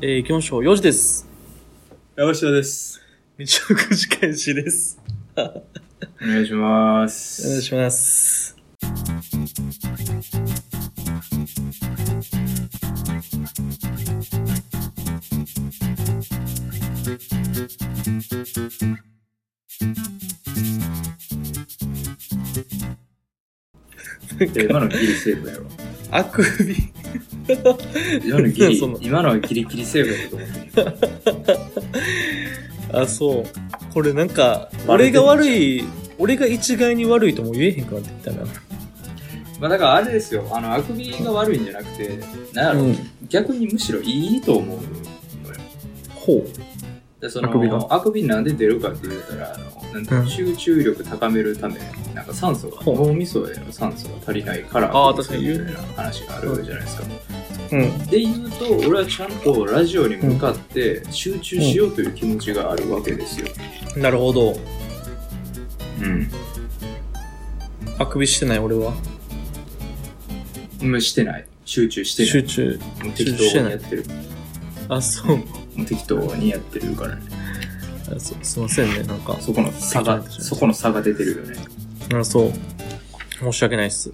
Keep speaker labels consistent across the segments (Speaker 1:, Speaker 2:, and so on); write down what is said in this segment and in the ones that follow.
Speaker 1: えー、行きましょう。4時です。
Speaker 2: 山下です。
Speaker 1: 日曜9時開始です。
Speaker 2: お願いしま
Speaker 1: お願い
Speaker 2: す。
Speaker 1: します。
Speaker 2: 今のギリセーフやろ。
Speaker 1: あくび。
Speaker 2: 今の今のはギリギリセーフやと思ってる。
Speaker 1: あ、そう。これなんか、俺が悪い、俺が一概に悪いとも言えへんくなってきたな。
Speaker 2: まあだからあれですよ、あの、あくびが悪いんじゃなくて、なんやろ、
Speaker 1: うん
Speaker 2: 逆にむしろいいと思うのよ。
Speaker 1: ほう。
Speaker 2: でその
Speaker 1: あくびが
Speaker 2: あくびなんで出るかって言ったら、あの集中力高めるために、なんか酸素が、脳みそへの酸素が足りないから、
Speaker 1: あー
Speaker 2: あ
Speaker 1: 確かに
Speaker 2: みたいな話があるじゃないですか。
Speaker 1: うん。
Speaker 2: で言うと、俺はちゃんとラジオに向かって集中しようという気持ちがあるわけですよ。
Speaker 1: なるほど。
Speaker 2: うん。
Speaker 1: あくびしてない俺は。
Speaker 2: うん、してない。集中してない。
Speaker 1: 集中。
Speaker 2: もう適当にやってる。
Speaker 1: あ、そう。
Speaker 2: もう適当にやってるからね。
Speaker 1: あそうすいませんね。なんか、
Speaker 2: そこの差が、そこの差が出てるよね。
Speaker 1: あ、そう。申し訳ないっす。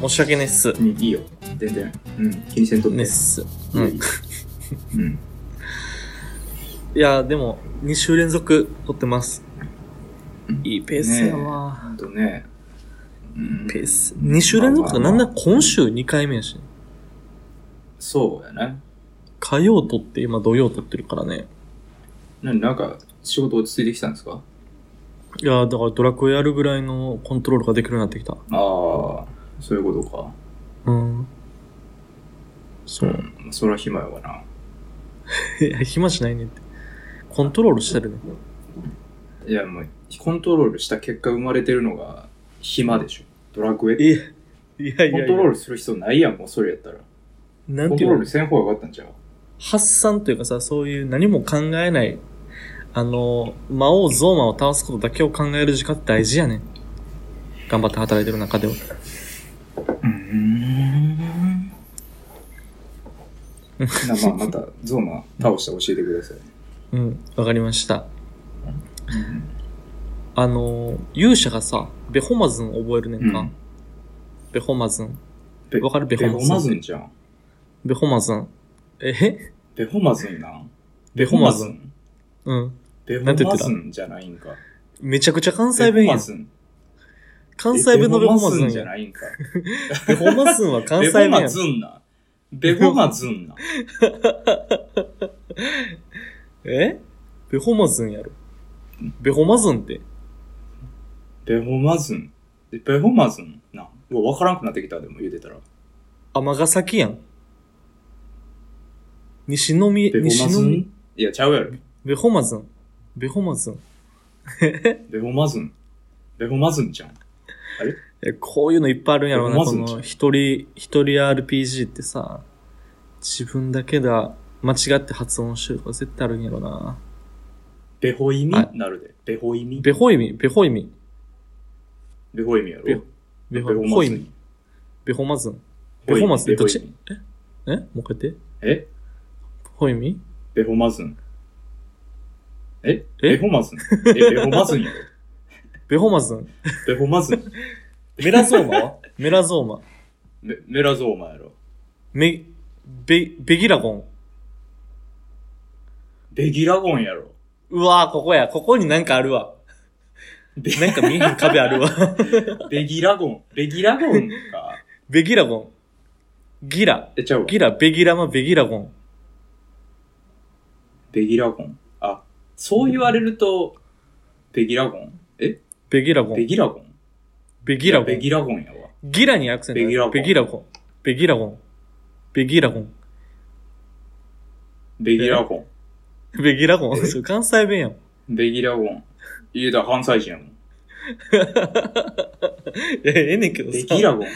Speaker 1: 申し訳ないっす。
Speaker 2: うん、いいよ。全然。うん、気にせんとって。
Speaker 1: ねっす。うん
Speaker 2: うん。
Speaker 1: いや、でも、2週連続撮ってます。いいペースやわ。
Speaker 2: ほんとね。うん
Speaker 1: ペース。2週連続か、なんだ今週2回目やし。
Speaker 2: そうやね。
Speaker 1: 火曜撮って、今土曜撮ってるからね。
Speaker 2: ななんか、仕事落ち着いてきたんですか？
Speaker 1: いや、だからドラクエやるぐらいのコントロールができるようになってきた。
Speaker 2: ああ、そういうことか。
Speaker 1: うん。そう。
Speaker 2: ん。それは暇やわな。
Speaker 1: いや、暇しないねって。コントロールしてるね。
Speaker 2: いや、もう、コントロールした結果生まれてるのが暇でしょ。ドラクエ
Speaker 1: いや、いやいや
Speaker 2: コントロールする必要ないやん、もうそれやったら。
Speaker 1: なんていうの？
Speaker 2: コントロールせん方がよかったんちゃう？
Speaker 1: 発散というかさ、そういう何も考えない、あの、魔王ゾーマを倒すことだけを考える時間って大事やねん。頑張って働いてる中では。
Speaker 2: うん。まあ、また、ゾーマ倒して教えてください。
Speaker 1: うん、わかりました。あの、勇者がさ、ベホマズン覚えるねんか？
Speaker 2: うん
Speaker 1: ベホマズン。
Speaker 2: ベ
Speaker 1: わかる？ベホマズン
Speaker 2: ベホマズンじゃん？
Speaker 1: ベホマズン。え
Speaker 2: ベホマズンなん？
Speaker 1: ベホマズン。うん。
Speaker 2: ベホ
Speaker 1: なんて言ってた
Speaker 2: マズンじゃないんか。
Speaker 1: めちゃくちゃ関西弁やん
Speaker 2: ベホマ。ズン。
Speaker 1: 関西弁のベホマズン
Speaker 2: じゃ。ないんか。
Speaker 1: ベホマズンは関西弁やん
Speaker 2: ベホマ。ズンな。ベホマズンな。
Speaker 1: え？ベホマズンやろ。ベホマズンって。
Speaker 2: ベホマズン。でベホマズンな。うわ、わからんくなってきた、でも言うてたら。
Speaker 1: 尼崎やん。西宮、西宮、
Speaker 2: いや、ちゃうやろ。
Speaker 1: ベホマズン。ベホマズン。
Speaker 2: ベホマズン？ベホマズンじゃん。
Speaker 1: えこういうのいっぱいあるんやろうな、こ
Speaker 2: ベホマズンじゃん
Speaker 1: の一人、一人 RPG ってさ、自分だけが間違って発音してるとか絶対あるんやろな。
Speaker 2: ベホイミ？
Speaker 1: はい
Speaker 2: なるで。ベホイミ？
Speaker 1: ベホイミ、ベホイミ、
Speaker 2: ベホイミやろ。
Speaker 1: ベベホイミ、。ベホマズン。ベホマズン、どっち？え？え？もう一回言って。
Speaker 2: え？
Speaker 1: ホイミ？
Speaker 2: ベホマズン。え？
Speaker 1: え？
Speaker 2: ベホマズン？え、ベホマズンやろ？
Speaker 1: ベホマズン？
Speaker 2: ベホマズン？
Speaker 1: メラゾーマは？メラゾーマ。
Speaker 2: メメラゾーマやろ。
Speaker 1: メ、ベ、ベギラゴン。
Speaker 2: ベギラゴンやろ。
Speaker 1: うわーここや。ここになんかあるわ。
Speaker 2: ベ
Speaker 1: なんか見えへん壁あるわ。
Speaker 2: ベギラゴン？ベギラゴンか。
Speaker 1: ベギラゴン。ギラ。
Speaker 2: え、ちゃうわ。
Speaker 1: ギラ、ベギラマ、ベギラゴン。
Speaker 2: ベギラゴン。あ、そう言われると、ベギラゴン？え？
Speaker 1: ベギラゴン。
Speaker 2: ベギラゴン？
Speaker 1: ベギラゴン。
Speaker 2: ベギラゴンやわ。
Speaker 1: ギラにアクセント。
Speaker 2: ベギラゴン
Speaker 1: ベギラゴン。ベギラゴン。ベギラゴン。
Speaker 2: ベギラゴン。
Speaker 1: ベギラゴン？
Speaker 2: え？
Speaker 1: そう関西弁やん。
Speaker 2: ベギラゴン。言うたら関西人やもん。
Speaker 1: いや、ええねんけどさ。
Speaker 2: ベギラゴン。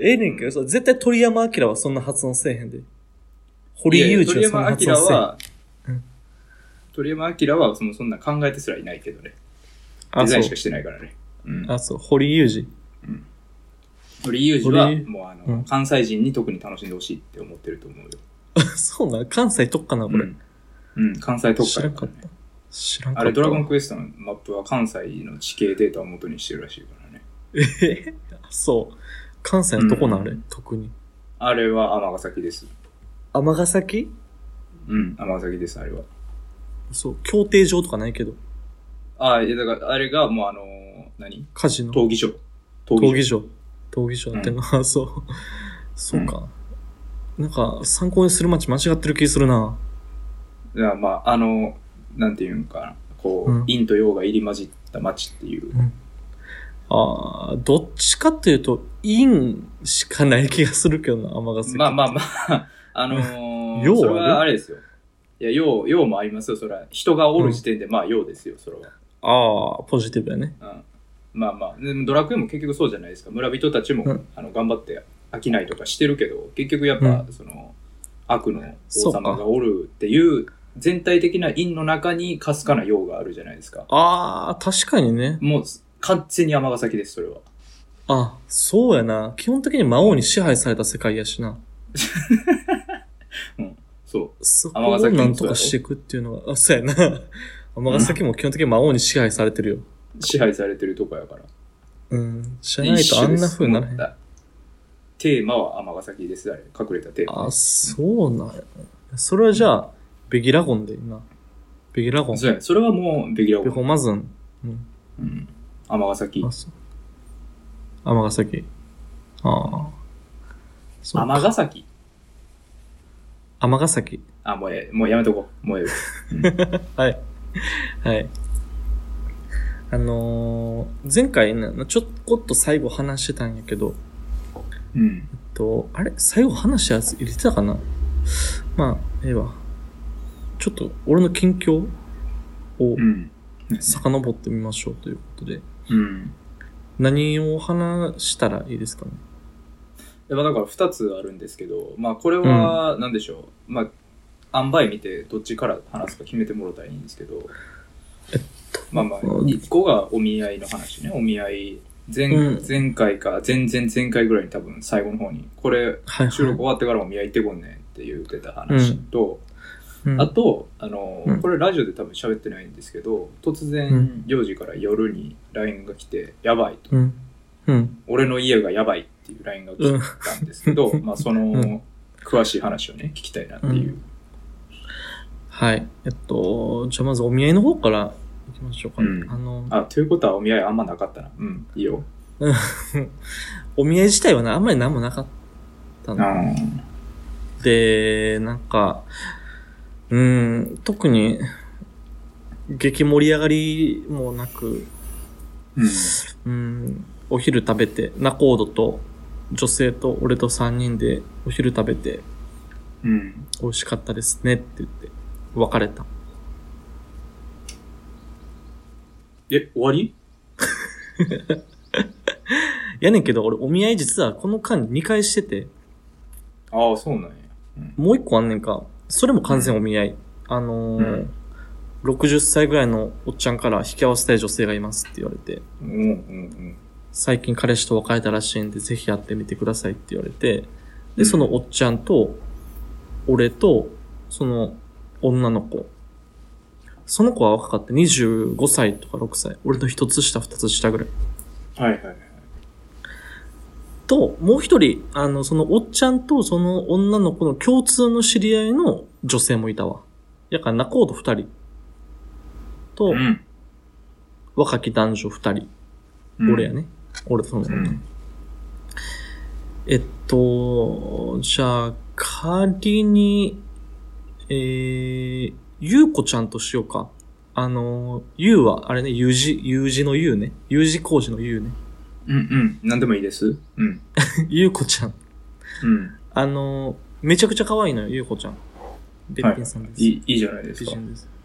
Speaker 1: ええねんけどさ、絶対鳥山明はそんな発音せえへんで。堀井雄二はそんな発
Speaker 2: 鳥山
Speaker 1: 音せえへん。
Speaker 2: 明は、鳥山明はそのそんな考えてすらいないけどね。デザインしか。してないからね。うん。
Speaker 1: あ、そう。堀井雄二。
Speaker 2: 鳥裕二は、
Speaker 1: 堀
Speaker 2: もうあの、
Speaker 1: うん
Speaker 2: 関西人に特に楽しんでほしいって思ってると思うよ。
Speaker 1: そうな、関西特化な、これ。
Speaker 2: うん。うん、関西特化やからね
Speaker 1: 知らんかった。知らんかった。
Speaker 2: あれ、ドラゴンクエストのマップは関西の地形データを元にしてるらしいからね。
Speaker 1: え？そう。関西のとこな、
Speaker 2: うん？
Speaker 1: あれ、特に。
Speaker 2: あれは尼崎です。
Speaker 1: 尼崎？
Speaker 2: うん、尼崎です、あれは。
Speaker 1: そう、協定場とかないけど。
Speaker 2: あ、いや、だから、あれがもうあのー何？
Speaker 1: カジノ。
Speaker 2: 闘技場。闘
Speaker 1: 闘技場。闘技場やってんの、あ、そう。そうか。なんか、参考にする街間違ってる気するな。
Speaker 2: いや、まあ、あの、なんていうんかな。こう、
Speaker 1: うん
Speaker 2: 陰と陽が入り混じった街っていう。
Speaker 1: ああ、どっちかっていうと、陰しかない気がするけどな、尼崎。
Speaker 2: まあまあまあ、あのー、
Speaker 1: 陽
Speaker 2: はあれですよ。いや、陽、陽もありますよ、それは。人がおる時点で、まあ、陽ですよ、それは。
Speaker 1: ああ、ポジティブやね。
Speaker 2: うん。まあまあ、でもドラクエも結局そうじゃないですか。村人たちも、
Speaker 1: うん
Speaker 2: あの頑張って飽きないとかしてるけど、結局やっぱ、その、悪の王様がおるっていう、全体的な陰の中にかすかな陽があるじゃないですか。
Speaker 1: ああ、確かにね。
Speaker 2: もう、完全に尼崎です、それは。
Speaker 1: あ、そうやな。基本的に魔王に支配された世界やしな。
Speaker 2: そ
Speaker 1: そこをなんとかしていくっていうのが、あ、そうやな。尼崎も基本的に魔王に支配されてるよ。
Speaker 2: う。支配されてるとこやから。
Speaker 1: うん。じゃないとあんな風にならへん。
Speaker 2: ん。テーマは尼崎です、あれ。隠れたテーマ。
Speaker 1: あ、そうなんや。それはじゃあ、ベギラゴンでいいな。ベギラゴン。
Speaker 2: そうや、それはもう、ベギラ
Speaker 1: ベ
Speaker 2: ゴン。
Speaker 1: ホマズン。うん。
Speaker 2: うん。尼崎
Speaker 1: あ、。そう。尼崎。ああ。
Speaker 2: 尼崎。
Speaker 1: 尼崎。
Speaker 2: あ、もうええ、もうやめとこう。もうええ。
Speaker 1: はい。はい。あのー前回ね、ちょこっと最後話してたんやけど、
Speaker 2: うん。
Speaker 1: えっと、あれ？最後話したやつ入れてたかな？まあ、ええわ。ちょっと、俺の近況を
Speaker 2: うん。
Speaker 1: 遡ってみましょうということで、
Speaker 2: うん。
Speaker 1: 何を話したらいいですかね？
Speaker 2: やっぱだから二つあるんですけど、まあこれは、なんでしょう。まあ、塩梅見てどっちから話すか決めてもらったらいいんですけど、まあまあ、一個がお見合いの話ね。お見合い。前、
Speaker 1: うん
Speaker 2: 前回か、前々前回ぐらいに多分最後の方に、これ、
Speaker 1: はい、
Speaker 2: 収録終わってからお見合い行ってこんねんって言ってた話と、
Speaker 1: うん
Speaker 2: あと、あの、
Speaker 1: うん
Speaker 2: これラジオで多分喋ってないんですけど、突
Speaker 1: う
Speaker 2: 然
Speaker 1: ん、
Speaker 2: 幼児から夜に LINE が来て、やばいと。
Speaker 1: うん。うん。
Speaker 2: 俺の家がやばいっていう LINE が来たんですけど、まあその、
Speaker 1: うん
Speaker 2: 詳しい話をね、聞きたいなっていう。
Speaker 1: はい。えっと、じゃあまずお見合いの方から行きましょうかね。
Speaker 2: うん
Speaker 1: あの、
Speaker 2: あ、ということはお見合いあんまなかったな。うん、いいよ。
Speaker 1: お見合い自体はな、あんまり何もなかったの。
Speaker 2: あ
Speaker 1: で、なんか、うん、特に、激盛り上がりもなく、
Speaker 2: うん。
Speaker 1: うん、お昼食べて、ナコードと女性と俺と3人でお昼食べて、
Speaker 2: うん。
Speaker 1: 美味しかったですねって言って、別れた。
Speaker 2: え、終わり？
Speaker 1: やねんけど、俺お見合い実はこの間に2回してて、
Speaker 2: ああ、そうなんや。うん。
Speaker 1: もう1個あんねんか。それも完全お見合い。あのー
Speaker 2: うん
Speaker 1: 60歳ぐらいのおっちゃんから引き合わせたい女性がいますって言われて、
Speaker 2: うん、うん、
Speaker 1: 最近彼氏と別れたらしいんで、ぜひ会ってみてくださいって言われて、
Speaker 2: う
Speaker 1: で、
Speaker 2: ん
Speaker 1: そのおっちゃんと、俺と、その女の子。その子は若かった。25歳とか6歳。俺の一つ下、二つ下ぐらい。
Speaker 2: うん。はいはいはい。
Speaker 1: と、もう一人、あの、そのおっちゃんとその女の子の共通の知り合いの女性もいたわ。やから、仲人二人。と、
Speaker 2: うん。
Speaker 1: 若き男女二人。
Speaker 2: うん
Speaker 1: 俺や。ね。俺とその、
Speaker 2: うん。
Speaker 1: えっと、じゃあ、仮に、えー、ゆうこちゃんとしようか。あの、ゆうは、あれね、U 字、U 字の U ね。U 字工事の U ね。
Speaker 2: うん、うん。なんでもいいです。うん。
Speaker 1: ゆうこちゃん。
Speaker 2: うん。
Speaker 1: あの、めちゃくちゃ可愛いのよ、ゆうこちゃん。べっ
Speaker 2: はい
Speaker 1: ぴんさんです。
Speaker 2: いい、いいじゃないですか。
Speaker 1: 美人です。
Speaker 2: うん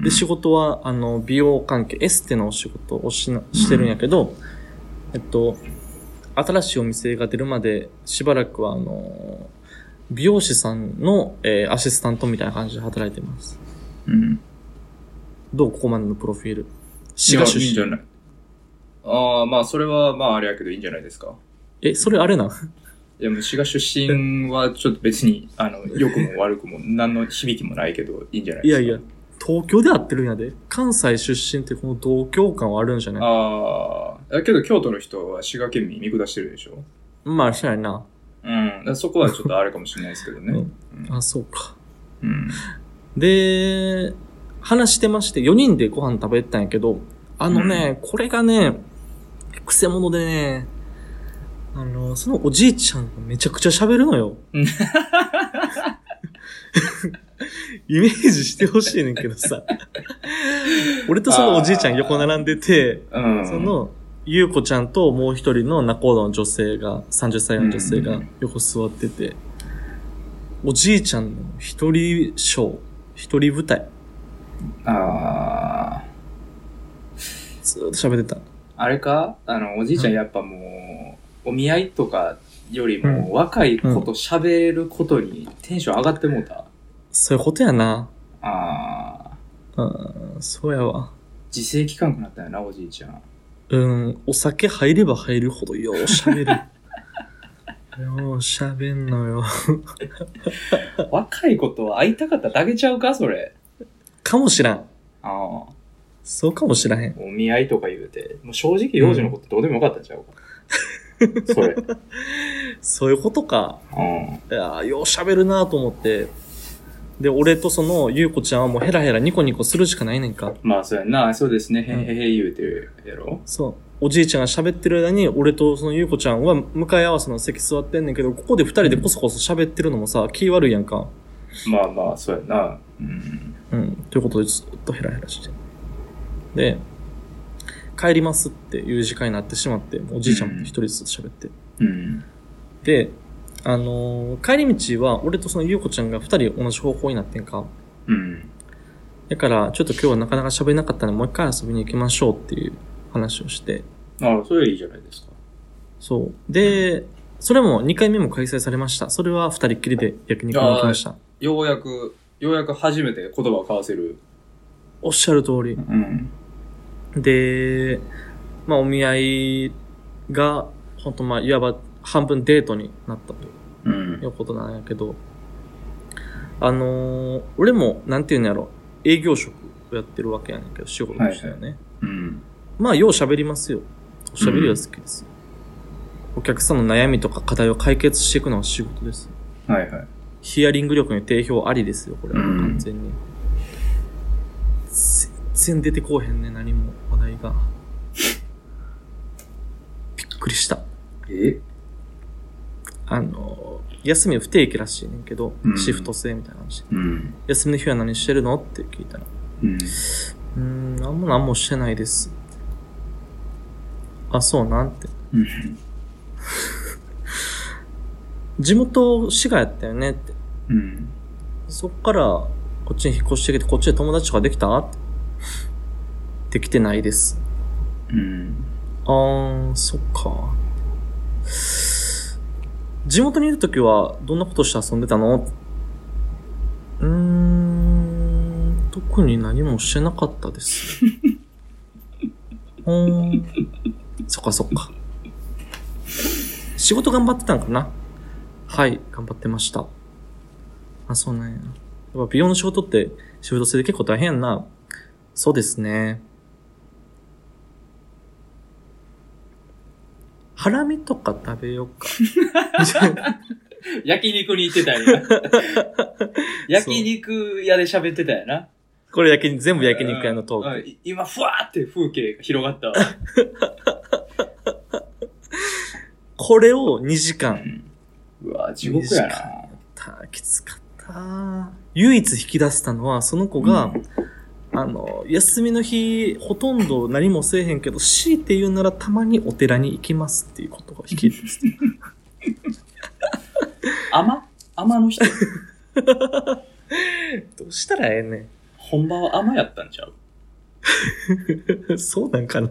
Speaker 1: で、仕事は、あの、美容関係、エステのお仕事をしな、してるんやけど、えっと、新しいお店が出るまで、しばらくは、あの、美容師さんの、えーアシスタントみたいな感じで働いてます。
Speaker 2: うん。
Speaker 1: どうここまでのプロフィール？
Speaker 2: い
Speaker 1: 滋賀出身。
Speaker 2: やいいんじゃない？ああ、まあ、それは、まあ、あれやけどいいんじゃないですか？
Speaker 1: え、それあれなん？
Speaker 2: いや、もう滋賀出身はちょっと別に、あの、良くも悪くも、何の響きもないけど、いいんじゃないですか？
Speaker 1: いやいや、東京で会ってるんやで。関西出身ってこの同郷感はあるんじゃない？
Speaker 2: ああ。だけど京都の人は滋賀県民見下してるでしょ？
Speaker 1: まあ、そうやな。
Speaker 2: うん。そこはちょっとあれかもしれないですけどね。
Speaker 1: うんあ、そうか。
Speaker 2: うん。
Speaker 1: で、話してまして、4人でご飯食べてたんやけど、あのね、これがね、くせ者でね、あの、そのおじいちゃんがめちゃくちゃ喋るのよ。
Speaker 2: うん
Speaker 1: イメージしてほしいねんけどさ。俺とそのおじいちゃん横並んでて、
Speaker 2: うん。
Speaker 1: その、ゆうこちゃんともう一人の仲人の女性が、30歳の女性が横座ってて、おじいちゃんの一人ショー、一人舞台、
Speaker 2: ああ。
Speaker 1: ずーっと喋ってた。
Speaker 2: あれか？あの、おじいちゃんやっぱもう、お見合いとかよりも、若い子と喋ることにテンション上がってもうた？
Speaker 1: そういうことやな。
Speaker 2: ああ。
Speaker 1: うん、そうやわ。
Speaker 2: 自制期間くなったよな、おじいちゃん。
Speaker 1: うん、お酒入れば入るほどよう喋る。よう喋んのよ。
Speaker 2: 若い子と会いたかっただけちゃうかそれ。
Speaker 1: かもしらん。
Speaker 2: ああ。
Speaker 1: そうかもしらへん。
Speaker 2: お見合いとか言うて。もう正直幼児のことどうでもよかったんちゃうか。それ。
Speaker 1: そういうことか。
Speaker 2: うん。
Speaker 1: いやーよう喋るなと思って。で、俺とその、ゆうこちゃんはもうヘラヘラニコニコするしかないねんか。
Speaker 2: まあ、そうやんな。そうですね。へへへ言うてるやろ。
Speaker 1: そう。おじいちゃんが喋ってる間に、俺とそのゆうこちゃんは向かい合わせの席座ってんねんけど、ここで二人でコソコソ喋ってるのもさ、気悪いやんか。
Speaker 2: まあまあ、そうやな。うん。
Speaker 1: うん。ということでずっとヘラヘラして。で、帰りますっていう時間になってしまって、おじいちゃんも一人ずつ喋って。
Speaker 2: うん。
Speaker 1: で、あのー帰り道は、俺とそのゆうこちゃんが二人同じ方向になってんか。
Speaker 2: うん。
Speaker 1: だから、ちょっと今日はなかなか喋れなかったので、もう一回遊びに行きましょうっていう話をして。
Speaker 2: ああ、それいいじゃないですか。
Speaker 1: そう。で、それも2回目も開催されました。それは二人っきりで焼肉に行きました。
Speaker 2: ようやく、ようやく初めて言葉を交わせる。
Speaker 1: おっしゃる通り。
Speaker 2: うん。
Speaker 1: で、まあお見合いが、本当まあいわば半分デートになったと
Speaker 2: うん
Speaker 1: い。うことなんやけど、あのー俺も、なんていうんやろ、営業職をやってるわけやねんけど、仕事としてはね。
Speaker 2: うん。
Speaker 1: まあ、よう喋りますよ。おしゃべりは好きですよ。お客さんの悩みとか課題を解決していくのは仕事です。
Speaker 2: はいはい。
Speaker 1: ヒアリング力に定評ありですよ、これは
Speaker 2: うん
Speaker 1: 完全に。全然出てこうへんね、何も話題が。びっくりした。
Speaker 2: え？
Speaker 1: あの、休み不定期らしいねんけど、
Speaker 2: うん
Speaker 1: シフト制みたいな話で。
Speaker 2: うん。
Speaker 1: 休みの日は何してるの？って聞いたら、
Speaker 2: うん。
Speaker 1: うーん、なんもなんもしてないです。あ、そうなんて。
Speaker 2: うん。
Speaker 1: 地元滋賀やったよねって。
Speaker 2: うん。
Speaker 1: そっから、こっちに引っ越してきて、こっちで友達とかできた？って。できてないです。
Speaker 2: うん。
Speaker 1: あー、そっか。地元にいるときは、どんなことして遊んでたの？うーん、特に何もしてなかったです。うーん。そっかそっか。仕事頑張ってたんかな？はい、頑張ってました。あ、そうなんや。やっぱ美容の仕事って仕事性で結構大変やんな。そうですね。ハラミとか食べようか。
Speaker 2: 焼肉に行ってたんや。焼肉屋で喋ってたやな。
Speaker 1: これ焼き、全部焼肉屋のトーク。
Speaker 2: うん今、ふわーって風景が広がったわ。
Speaker 1: これを2時間。
Speaker 2: うわ、地獄やな。
Speaker 1: たきつかった。唯一引き出したのは、その子が、あの、休みの日、ほとんど何もせえへんけど、強いて言うならたまにお寺に行きますっていうことが引き出して。
Speaker 2: 甘甘の人？
Speaker 1: どうしたらええね
Speaker 2: 本場は甘やったんちゃう？
Speaker 1: ん。そうなんかな。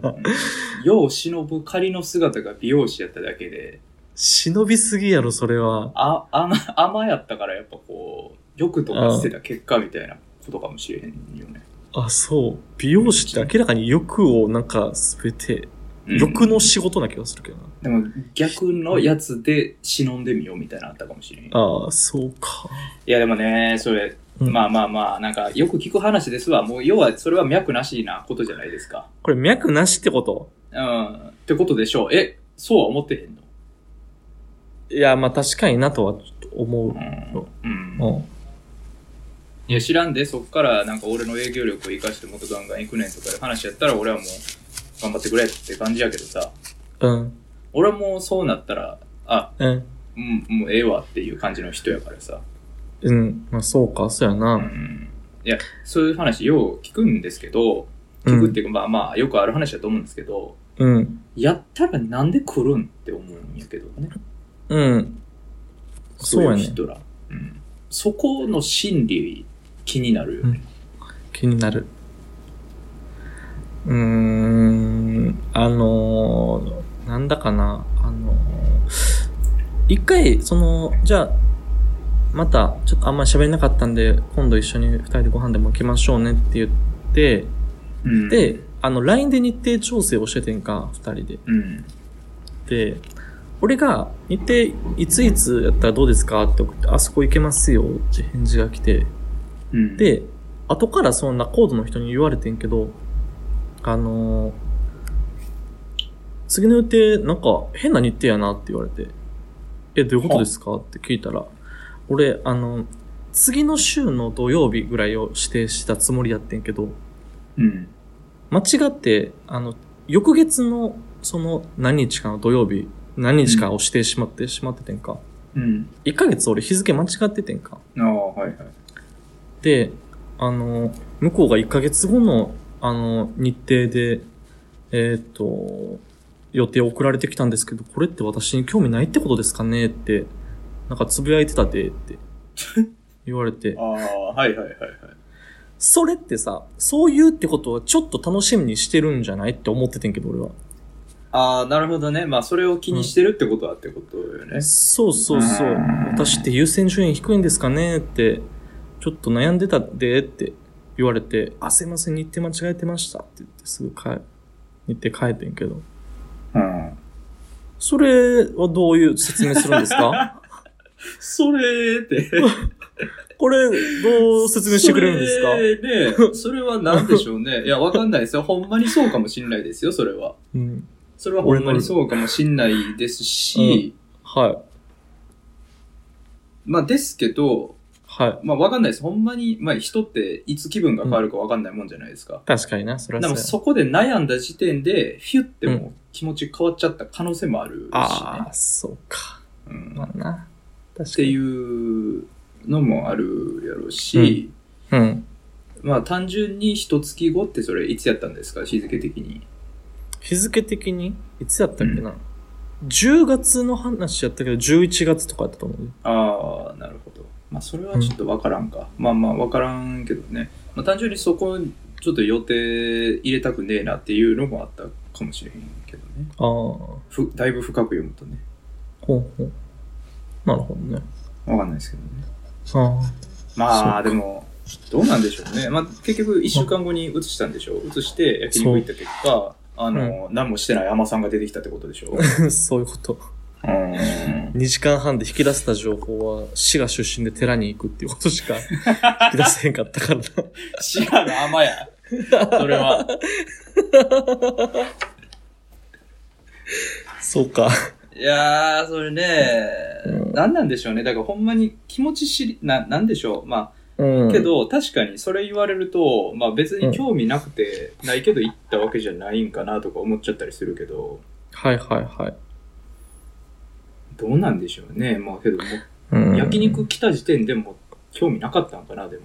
Speaker 2: 世を忍ぶ仮の姿が美容師やっただけで、
Speaker 1: 忍びすぎやろ、それは。
Speaker 2: あ、甘、甘やったからやっぱこう、欲とか捨てた結果みたいなことかもしれへんよね。
Speaker 1: あ、そう。美容師って明らかに欲をなんかすべて
Speaker 2: うん
Speaker 1: 欲の仕事な気がするけどな。
Speaker 2: でも逆のやつで忍んでみようみたいなのあったかもしれん。い
Speaker 1: ああ、そうか。
Speaker 2: やでもね、それ、
Speaker 1: うん
Speaker 2: まあまあまあ、なんかよく聞く話ですわ。もう要はそれは脈なしなことじゃないですか。
Speaker 1: これ脈なしってこと？
Speaker 2: うん。ってことでしょう。え、そうは思ってへんの？
Speaker 1: いや、まあ確かになとはちょっと思う。
Speaker 2: うん。
Speaker 1: うん。
Speaker 2: いや、知らんで、そっからなんか俺の営業力を生かして元ガンガン行くねんとかいう話やったら俺はもう頑張ってくれって感じやけどさ。
Speaker 1: うん。
Speaker 2: 俺はもうそうなったら、あ、
Speaker 1: うん。
Speaker 2: うん、もうええわっていう感じの人やからさ。
Speaker 1: うん。まあそうか、そうや
Speaker 2: う
Speaker 1: な。
Speaker 2: ん。いや、そういう話よう聞くんですけど、聞くっていうか、まあまあよくある話だと思うんですけど、
Speaker 1: うん。
Speaker 2: やったらなんで来るんって思うんやけどね。
Speaker 1: うん。そうやね
Speaker 2: い人ら。うん。そこの心理気になるよね。
Speaker 1: 気になる。うーん。あのー、なんだかな。あのー、一回、その、じゃあ、また、ちょっとあんまり喋れなかったんで、今度一緒に二人でご飯でも行きましょうねって言って、
Speaker 2: うん、
Speaker 1: で、あの、LINE で日程調整をしててんか、二人で。
Speaker 2: うん。
Speaker 1: で、俺が、日程いついつやったらどうですかって送って、あそこ行けますよって返事が来て、
Speaker 2: うん、
Speaker 1: で、後からそんなコードの人に言われてんけど、あのー次の予定、なんか変な日程やなって言われて、え、どういうことですか？って聞いたら、俺、あの、次の週の土曜日ぐらいを指定したつもりやってんけど、
Speaker 2: うん。
Speaker 1: 間違って、あの、翌月の、その何日かの土曜日、何日かを指定しまってしまっててんか。
Speaker 2: うん。
Speaker 1: 1ヶ月俺日付間違っててんか。
Speaker 2: ああ、はいはい。
Speaker 1: で、あの、向こうが1ヶ月後の、あの、日程で、えーっ、と、予定送られてきたんですけど、これって私に興味ないってことですかねって、なんかつぶやいてたで、って 言われて
Speaker 2: あ、あ、はいはいはいはい。
Speaker 1: それってさ、そう言うってことはちょっと楽しみにしてるんじゃないって思っててんけど、俺は。
Speaker 2: ああ、なるほどね。まあ、それを気にしてるってことはってことよね。
Speaker 1: そうそうそう
Speaker 2: うん。
Speaker 1: 私って優先順位低いんですかねって、ちょっと悩んでたでって言われて、あ、すいません、日程間違えてましたって言ってすぐ帰、日程変えてんけど。
Speaker 2: うん。
Speaker 1: それはどういう説明するんですか？
Speaker 2: それって。
Speaker 1: これ、どう説明してくれるんですか？
Speaker 2: それね、それは何でしょうね。いや、わかんないですよ。ほんまにそうかもしんないですよ、それは。
Speaker 1: うん。
Speaker 2: それはほんまにそうかもしんないですし、
Speaker 1: はい。
Speaker 2: まあですけど、
Speaker 1: はい。
Speaker 2: まあわかんないです。ほんまに、まあ人っていつ気分が変わるかわかんないもんじゃないですか。
Speaker 1: 確かにな、それは
Speaker 2: でも
Speaker 1: そ
Speaker 2: こで悩んだ時点で、フィュってもう気持ち変わっちゃった可能性もあるしね。
Speaker 1: ああ、そうか。
Speaker 2: うん
Speaker 1: まあな。確か
Speaker 2: って
Speaker 1: に。
Speaker 2: いうのもあるやろうし、
Speaker 1: うん。
Speaker 2: まあ単純に一月後ってそれいつやったんですか？日付的に。
Speaker 1: 日付的に？いつやったっけな、?10 月の話やったけど、11月とかやったと思うよ。
Speaker 2: ああ、なるほど。まあそれはちょっとわからんか。まあまあわからんけどね。まあ単純にそこちょっと予定入れたくねえなっていうのもあったかもしれへんけどね。
Speaker 1: ああ、ほ
Speaker 2: ふだいぶ深く読むとね。
Speaker 1: うほう。なるほどね。
Speaker 2: わかんないですけどね。
Speaker 1: あ
Speaker 2: まあでも、どうなんでしょうね。まあ結局一週間後に移したんでしょう。移して焼肉行った結果、あの、何もしてない甘さんが出てきたってことでしょう。
Speaker 1: あ、そういうこと。
Speaker 2: うーん。
Speaker 1: 2時間半で引き出せた情報は、滋賀出身で寺に行くっていうことしか引き出せへんかったからな。
Speaker 2: 滋賀の甘や。それは。
Speaker 1: そうか。
Speaker 2: いやー、それね、
Speaker 1: うん
Speaker 2: 何なんでしょうね。だからほんまに気持ち知り、な、なんでしょう。ま
Speaker 1: うん。
Speaker 2: あ、け、ど、確かにそれ言われると、まあ別に興味なくて、ないけど行ったわけじゃないんかなとか思っちゃったりするけど、
Speaker 1: はいはいはい。
Speaker 2: どうなんでしょうね。まあけども、
Speaker 1: うん、
Speaker 2: 焼肉来た時点でもう興味なかったんかな、でも。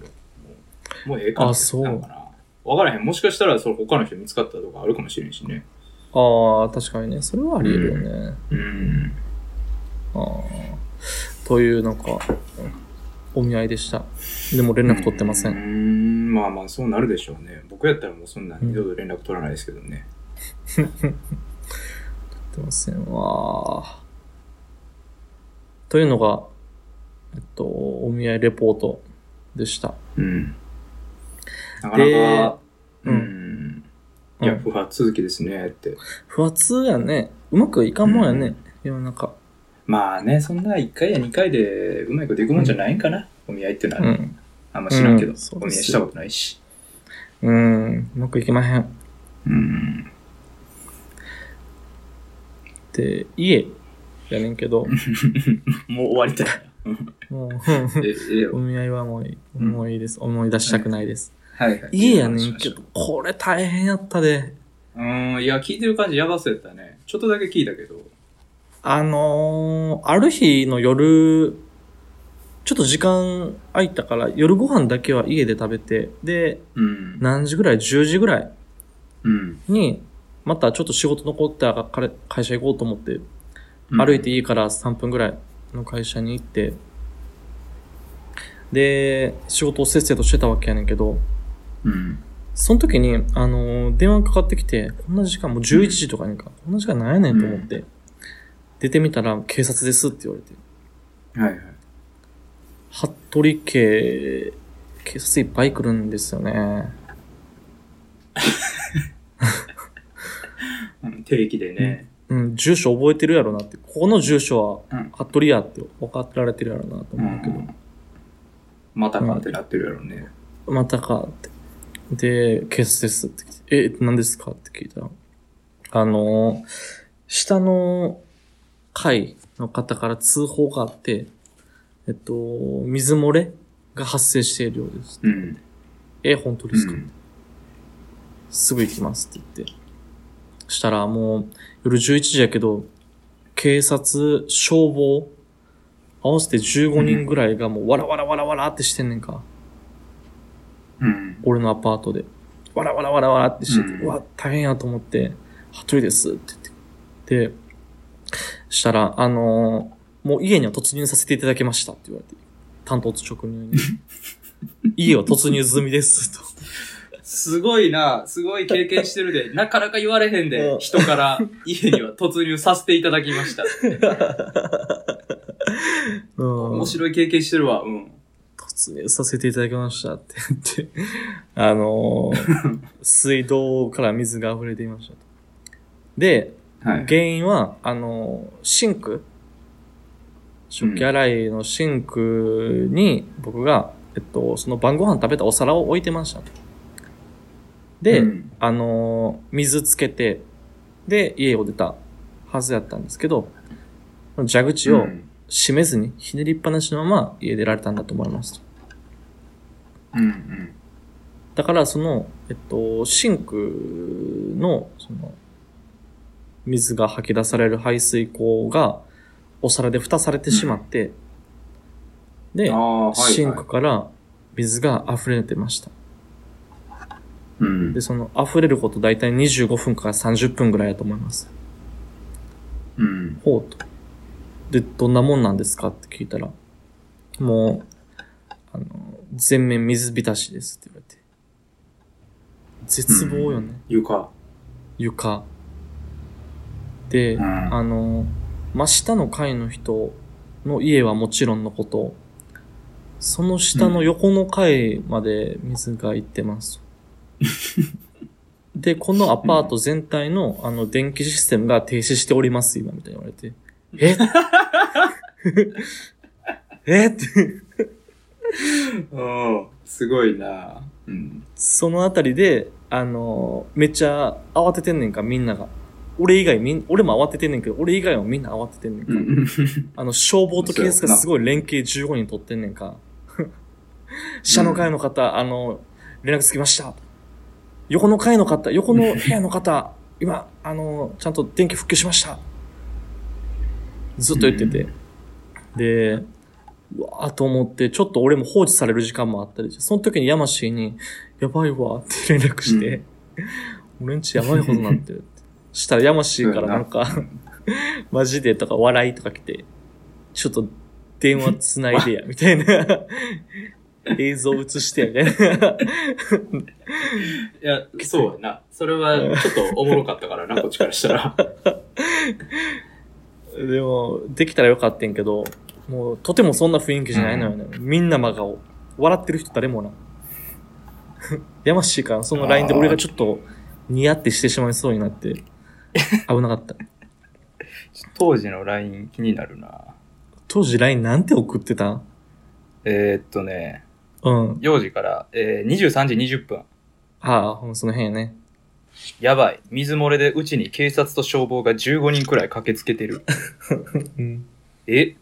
Speaker 2: もうええかな
Speaker 1: あそう
Speaker 2: なのかな。わからへん。もしかしたらその他の人見つかったとかあるかもしれんしね。
Speaker 1: ああ、確かにね。それはあり得るよね。
Speaker 2: うん。
Speaker 1: ああ。という、なんか、お見合いでした。でも連絡取ってませ。
Speaker 2: うんーん、まあまあそうなるでしょうね。僕やったらもうそんな二度と連絡取らないですけどね。
Speaker 1: 取ってませんわ。というのが、えっと、お見合いレポートでした。
Speaker 2: うん。なかな
Speaker 1: で
Speaker 2: か、
Speaker 1: う
Speaker 2: うんん。いや、
Speaker 1: うん
Speaker 2: 不発続きですねって。
Speaker 1: 不発やね。うまくいかんもんやね。世の中。
Speaker 2: まあね、そんな1回や2回でうまいこといくもんじゃないんかな、お見合いっていうのはね。
Speaker 1: うん。
Speaker 2: あんま知らんけど、お見合いしたことないし。
Speaker 1: うん。うまくいきまへん。
Speaker 2: うん。
Speaker 1: で、家やねんけど、
Speaker 2: もう終わりたい。
Speaker 1: もう、お見合いはもういい、もういいです。思い出したくないです。
Speaker 2: はいはい。
Speaker 1: 家やねんけど、これ大変やったで。
Speaker 2: うーん、いや、聞いてる感じやばそうやったね。ちょっとだけ聞いたけど。
Speaker 1: あのー、ある日の夜、ちょっと時間空いたから、夜ご飯だけは家で食べて、で、
Speaker 2: うん。
Speaker 1: 何時ぐらい ?10 時ぐらい
Speaker 2: うん。
Speaker 1: に、またちょっと仕事残ったから会社行こうと思って、歩いて家から3分ぐらいの会社に行って、で、仕事をせっせとしてたわけやねんけど、
Speaker 2: うん。
Speaker 1: その時に、あのー電話かかってきて、こんな時間、もう11時とかにか、こんな時間なんやねんと思って、出てみたら、警察ですって言われて、
Speaker 2: はいはい。
Speaker 1: 服部家、警察いっぱい来るんですよね。
Speaker 2: うん定期でね。
Speaker 1: うん、住所覚えてるやろなって、ここの住所は、
Speaker 2: うん。
Speaker 1: 服部屋って分かってられてるやろなと思うけど、
Speaker 2: またかってなってるやろね。
Speaker 1: またかって。で、警察ですって、え、何ですかって聞いたら、あの、下の階の方から通報があって、えっと、水漏れが発生しているようです。
Speaker 2: うん。
Speaker 1: え、本当ですか、
Speaker 2: うん
Speaker 1: すぐ行きますって言って。したらもう夜11時やけど、警察、消防、合わせて15人ぐらいがもうわらわらわらわらってしてんねんか。
Speaker 2: うん。
Speaker 1: 俺のアパートで。わらわらわらわらってしてて、
Speaker 2: うん
Speaker 1: うわ、大変やと思って、服部ですって言って。で、したら、あのーもう家には突入させていただきましたって言われて、担当直入に。家は突入済みですと。
Speaker 2: すごいな、すごい経験してるで、なかなか言われへんで
Speaker 1: う、ん
Speaker 2: 人から家には突入させていただきました。
Speaker 1: うん
Speaker 2: 面白い経験してるわ、うん。
Speaker 1: 突入させていただきましたって言って、あのー 水道から水が溢れていましたと。で、
Speaker 2: はい。
Speaker 1: 原因は、あのーシンク食器洗いのシンクに僕が、えっと、その晩ご飯食べたお皿を置いてましたと。で、
Speaker 2: うん
Speaker 1: あのー水つけて、で、家を出たはずやったんですけど、蛇口を
Speaker 2: うん
Speaker 1: 閉めずに、ひねりっぱなしのまま家出られたんだと思いますと。
Speaker 2: うんうん。
Speaker 1: だから、その、えっと、シンクの、その、水が吐き出される排水口が、お皿で蓋されてしまって、で
Speaker 2: あ、あ、はい、はい。
Speaker 1: シンクから水が溢れてました。
Speaker 2: うん
Speaker 1: で、。その溢れること大体25分から30分ぐらいだと思います。
Speaker 2: うん。
Speaker 1: ほうと。で、どんなもんなんですかって聞いたら、もう、あの、全面水浸しですって言われて。絶望よね。
Speaker 2: 床。
Speaker 1: 床。で、
Speaker 2: うん
Speaker 1: あの、真下の階の人の家はもちろんのこと、その下の横の階まで水が行ってます。で、このアパート全体の、あの、電気システムが停止しております、今、みたいに言われて。え？え？って、
Speaker 2: うん。すごいな。うん。
Speaker 1: そのあたりで、あの、めっちゃ慌ててんねんか、みんなが。俺以外みん、俺も慌ててんねんけど、俺以外はみんな慌ててんねんか。
Speaker 2: うん。
Speaker 1: あの、消防と警察がすごい連携15人取ってんねんか。下の階の方、あの、連絡つきました。横の階の方、横の部屋の方、今、あの、ちゃんと電気復旧しました。ずっと言ってて。で、うわーと思って、ちょっと俺も放置される時間もあったりして、その時にヤマシーに、やばいわって連絡して、俺んちやばいことになってるって。したらヤマシーからなんか、マジでとか笑いとか来て、ちょっと電話つないでや、みたいな。映像映してや、みたいな。
Speaker 2: いや、そうやな。それはちょっとおもろかったからな、こっちからしたら。
Speaker 1: でも、できたらよかったんけど、もう、とてもそんな雰囲気じゃないのよね。みんな真顔。笑ってる人誰もな。やましいから、その LINE で俺がちょっと、ニヤってしてしまいそうになって、危なかった。
Speaker 2: 当時の LINE 気になるな。
Speaker 1: 当時 LINE なんて送ってた
Speaker 2: えー、っとね、
Speaker 1: うん。
Speaker 2: 幼児から、えー、23時20分。
Speaker 1: はあ、その辺やね。
Speaker 2: やばい。水漏れでうちに警察と消防が15人くらい駆けつけてる。
Speaker 1: うん。
Speaker 2: え？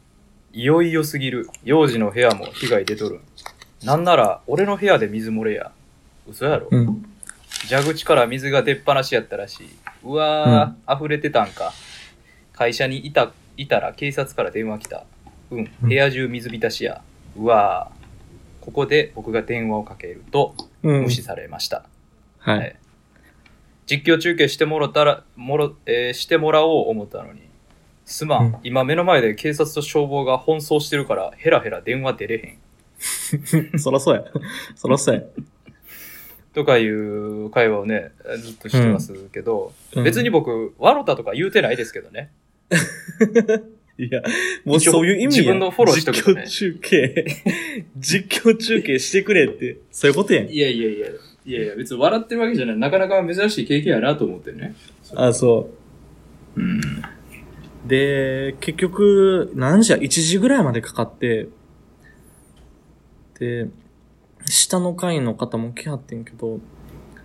Speaker 2: いよいよすぎる。幼児の部屋も被害出とる。なんなら、俺の部屋で水漏れや。嘘やろ、
Speaker 1: うん。
Speaker 2: 蛇口から水が出っ放しやったらしい。うわー、溢れてたんか。会社にいた、いたら警察から電話来た。うん、部屋中水浸しや。うわー。ここで僕が電話をかけると、
Speaker 1: うん
Speaker 2: 無。視されました。
Speaker 1: は
Speaker 2: はいい。実況中継してもらったら、もろ、えーしてもらおう思ったのに。すまん,、
Speaker 1: うん
Speaker 2: 今目の前で警察と消防が奔走してるから、ヘラヘラ電話出れへん。
Speaker 1: そらそうや。そらそうや。
Speaker 2: とかいう会話をね、ずっとしてますけど、
Speaker 1: うん
Speaker 2: 別に僕、ワロタとか言うてないですけどね。
Speaker 1: いや、もうそういう意味や
Speaker 2: 自分のフォローしとくとね
Speaker 1: 実況中継、実況中継してくれって、そういうことやん。
Speaker 2: いやいやいや、いやいや、別に笑ってるわけじゃない。なかなか珍しい経験やなと思ってね。
Speaker 1: あ、そ
Speaker 2: うん。
Speaker 1: う。で、結局、何時や ?1 時ぐらいまでかかって、で、下の階の方も来はってんけど、